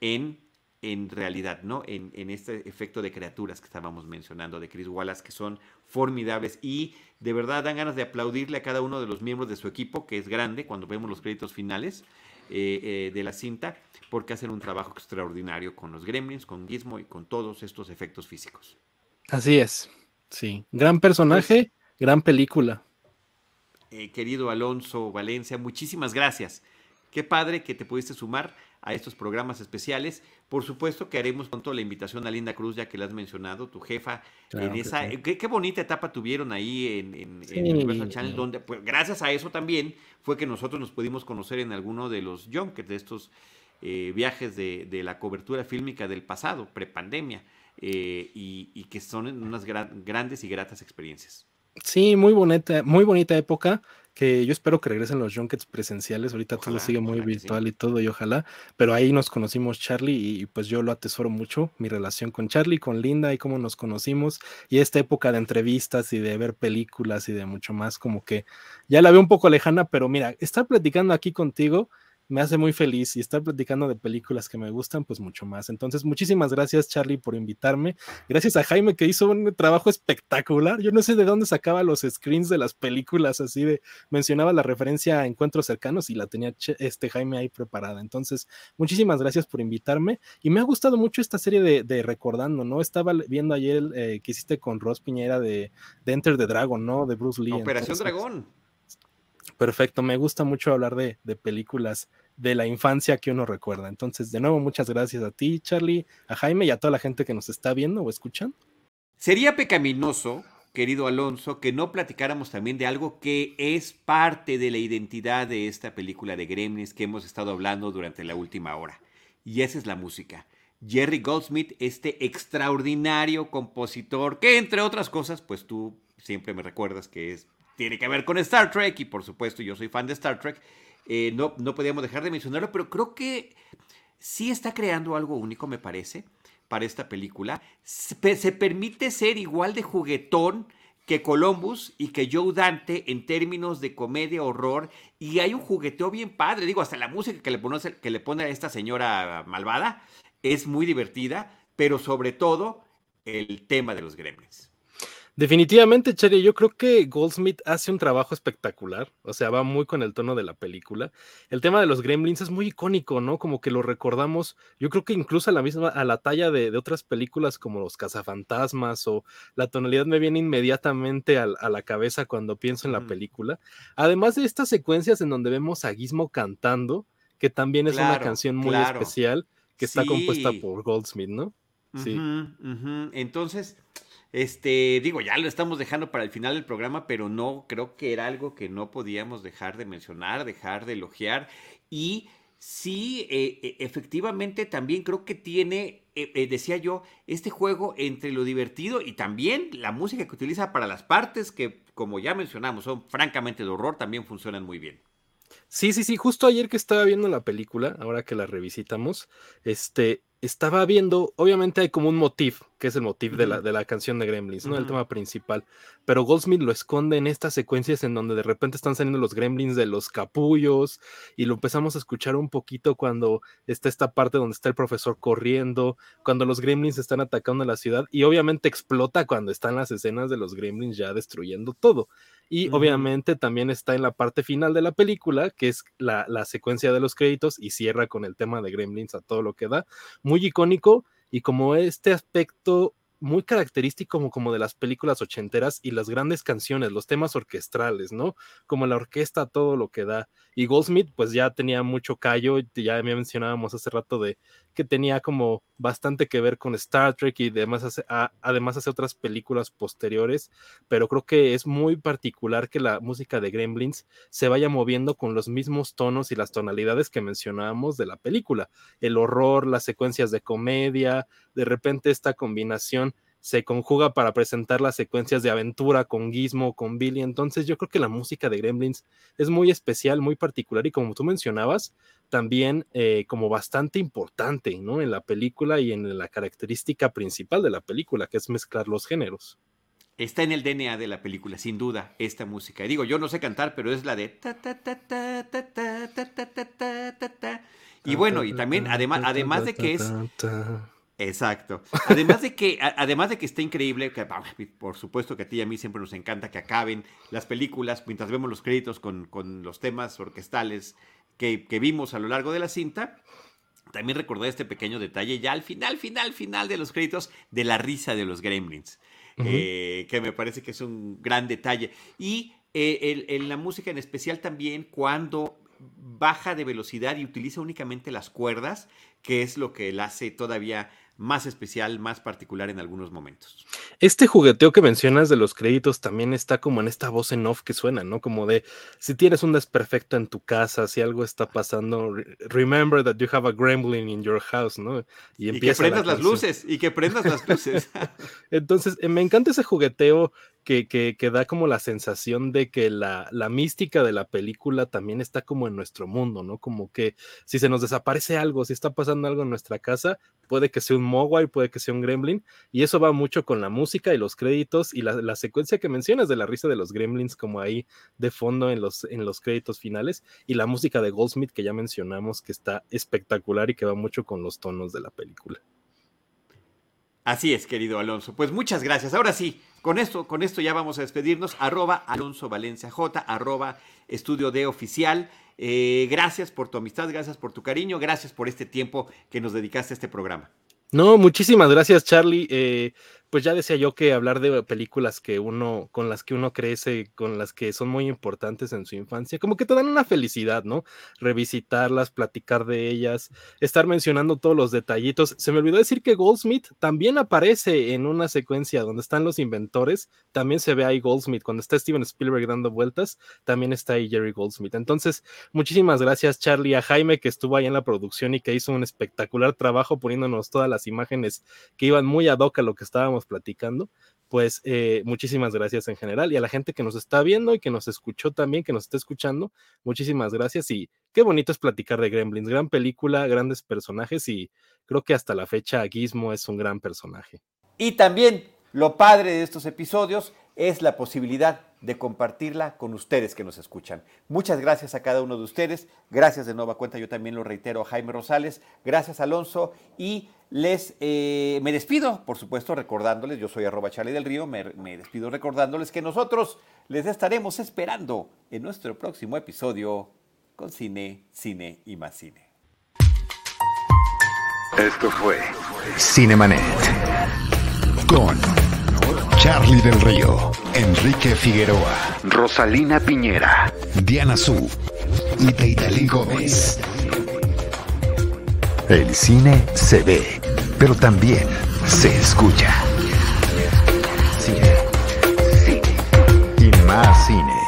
en en realidad, ¿no? En, este efecto de criaturas que estábamos mencionando de Chris Wallace, que son formidables y de verdad dan ganas de aplaudirle a cada uno de los miembros de su equipo, que es grande cuando vemos los créditos finales eh, eh, de la cinta, porque hacen un trabajo extraordinario con los gremlins, con Gizmo y con todos estos efectos físicos. Así es, sí. Gran personaje, pues gran película. Eh, querido Alonso Valencia, muchísimas gracias. Qué padre que te pudiste sumar a estos programas especiales. Por supuesto que haremos pronto la invitación a Linda Cruz, ya que la has mencionado, tu jefa, en esa, qué, bonita etapa tuvieron ahí en, en, Universal Channel, donde pues, gracias a eso también fue que nosotros nos pudimos conocer en alguno de los junkets, de estos eh, viajes de, la cobertura fílmica del pasado, prepandemia, eh, y, que son unas grandes y gratas experiencias. Sí, muy bonita, muy bonita época que yo espero que regresen los junkets presenciales, ahorita todo sigue muy virtual y todo, y ojalá, pero ahí nos conocimos Charlie y pues yo lo atesoro mucho, mi relación con Charlie, con Linda y cómo nos conocimos, y esta época de entrevistas y de ver películas y de mucho más, como que ya la veo un poco lejana, pero mira, estar platicando aquí contigo me hace muy feliz y estar platicando de películas que me gustan, pues mucho más. Entonces, muchísimas gracias, Charlie, por invitarme. Gracias a Jaime que hizo un trabajo espectacular. Yo no sé de dónde sacaba los screens de las películas, así de mencionaba la referencia a encuentros cercanos y la tenía este Jaime ahí preparada. Entonces, muchísimas gracias por invitarme y me ha gustado mucho esta serie de, Recordando, ¿no? Estaba viendo ayer eh, que hiciste con Ross Piñera de, Enter the Dragon, ¿no? De Bruce Lee. Operación Dragón. Perfecto, me gusta mucho hablar de, de películas de la infancia que uno recuerda. Entonces, de nuevo, muchas gracias a ti, Charlie, a Jaime y a toda la gente que nos está viendo o escuchando. Sería pecaminoso, querido Alonso, que no platicáramos también de algo que es parte de la identidad de esta película de Gremlins que hemos estado hablando durante la última hora. Y esa es la música. Jerry Goldsmith, este extraordinario compositor, que entre otras cosas, pues tú siempre me recuerdas que tiene que ver con Star Trek, y por supuesto yo soy fan de Star Trek, eh, no, no podíamos dejar de mencionarlo, pero creo que sí está creando algo único, me parece, para esta película. Se, permite ser igual de juguetón que Columbus y que Joe Dante en términos de comedia, horror, y hay un jugueteo bien padre, digo, hasta la música que le pone, que le pone a esta señora malvada es muy divertida, pero sobre todo el tema de los gremlins. Definitivamente, Cherry, yo creo que Goldsmith hace un trabajo espectacular, o sea, va muy con el tono de la película. El tema de los gremlins es muy icónico, ¿no? Como que lo recordamos, yo creo que incluso a la misma, a la talla de, otras películas como Los cazafantasmas o la tonalidad me viene inmediatamente a, la cabeza cuando pienso en la película. Además de estas secuencias en donde vemos a Gizmo cantando, que también es una canción muy especial, que está compuesta por Goldsmith, ¿no? Sí. Entonces este, digo, ya lo estamos dejando para el final del programa, pero no, creo que era algo que no podíamos dejar de mencionar, dejar de elogiar. Y sí, eh, e, efectivamente, también creo que tiene, eh, eh, decía yo, este juego entre lo divertido y también la música que utiliza para las partes que, como ya mencionamos, son francamente de horror, también funcionan muy bien. Sí, sí, sí, justo ayer que estaba viendo la película, ahora que la revisitamos, este, estaba viendo, obviamente hay como un motif, que es el motif de, la, de la canción de Gremlins, ¿no? El tema principal. Pero Goldsmith lo esconde en estas secuencias en donde de repente están saliendo los gremlins de los capullos y lo empezamos a escuchar un poquito cuando está esta parte donde está el profesor corriendo, cuando los gremlins están atacando a la ciudad y obviamente explota cuando están las escenas de los gremlins ya destruyendo todo. Y obviamente también está en la parte final de la película, que es la, la secuencia de los créditos y cierra con el tema de gremlins a todo lo que da muy icónico y como este aspecto muy característico como, como de las películas ochenteras y las grandes canciones, los temas orquestrales, ¿no? Como la orquesta, todo lo que da. Y Goldsmith, pues ya tenía mucho callo, ya me mencionábamos hace rato de que tenía como bastante que ver con Star Trek y además hace, además hace otras películas posteriores, pero creo que es muy particular que la música de Gremlins se vaya moviendo con los mismos tonos y las tonalidades que mencionábamos de la película. El horror, las secuencias de comedia, de repente esta combinación se conjuga para presentar las secuencias de aventura con Gizmo, con Billy. Entonces yo creo que la música de Gremlins es muy especial, muy particular y como tú mencionabas, también eh, como bastante importante ¿no? en la película y en la característica principal de la película, que es mezclar los géneros. Está en el DNA de la película, sin duda, esta música. digo, yo no sé cantar, pero es la de... Y bueno, y también, además, además de que es... Exacto. Además de que, además de que está increíble, que, por supuesto que a ti y a mí siempre nos encanta que acaben las películas mientras vemos los créditos con, los temas orquestales que, vimos a lo largo de la cinta. También recordé este pequeño detalle ya al final, final, final de los créditos de la risa de los gremlins. Eh, que me parece que es un gran detalle. Y eh, en la música en especial también cuando baja de velocidad y utiliza únicamente las cuerdas, que es lo que la hace todavía más especial, más particular en algunos momentos. Este jugueteo que mencionas de los créditos también está como en esta voz en off que suena, ¿no? Como de si tienes un desperfecto en tu casa, si algo está pasando, remember that you have a gremlin in your house, ¿no? Y, que prendas las luces, y que prendas las luces. (laughs) Entonces, eh, me encanta ese jugueteo que, que, da como la sensación de que la, la, mística de la película también está como en nuestro mundo, ¿no? Como que si se nos desaparece algo, si está pasando algo en nuestra casa, puede que sea un Mogwai, puede que sea un Gremlin, y eso va mucho con la música y los créditos y la, la, secuencia que mencionas de la risa de los Gremlins como ahí de fondo en los, en los créditos finales, y la música de Goldsmith que ya mencionamos que está espectacular y que va mucho con los tonos de la película. Así es, querido Alonso. Pues muchas gracias. Ahora sí, con esto, con esto ya vamos a despedirnos. Arroba Alonso Valencia J, arroba Estudio de Oficial. Eh, gracias por tu amistad, gracias por tu cariño, gracias por este tiempo que nos dedicaste a este programa. No, muchísimas gracias, Charlie. Eh, pues ya decía yo que hablar de películas que uno, con las que uno crece, con las que son muy importantes en su infancia, como que te dan una felicidad, ¿no? Revisitarlas, platicar de ellas, estar mencionando todos los detallitos. Se me olvidó decir que Goldsmith también aparece en una secuencia donde están los inventores, también se ve ahí Goldsmith, cuando está Steven Spielberg dando vueltas, también está ahí Jerry Goldsmith. Entonces, muchísimas gracias, Charlie, a Jaime que estuvo ahí en la producción y que hizo un espectacular trabajo poniéndonos todas las imágenes que iban muy ad hoc a lo que estábamos platicando, pues eh, muchísimas gracias en general y a la gente que nos está viendo y que nos escuchó también, que nos está escuchando, muchísimas gracias y qué bonito es platicar de Gremlins, gran película, grandes personajes y creo que hasta la fecha Gizmo es un gran personaje. Y también lo padre de estos episodios es la posibilidad de compartirla con ustedes que nos escuchan. Muchas gracias a cada uno de ustedes. Gracias de nueva cuenta, yo también lo reitero a Jaime Rosales. Gracias Alonso y les eh, me despido, por supuesto, recordándoles, yo soy arroba Charlie del Río, me, me despido recordándoles que nosotros les estaremos esperando en nuestro próximo episodio con Cine, Cine y más Cine. Esto fue Cinemanet con Charlie del Río, Enrique Figueroa, Rosalina Piñera, Diana Su y Teitalí Gómez. El cine se ve, pero también se escucha. Cine. Cine. Y más cine.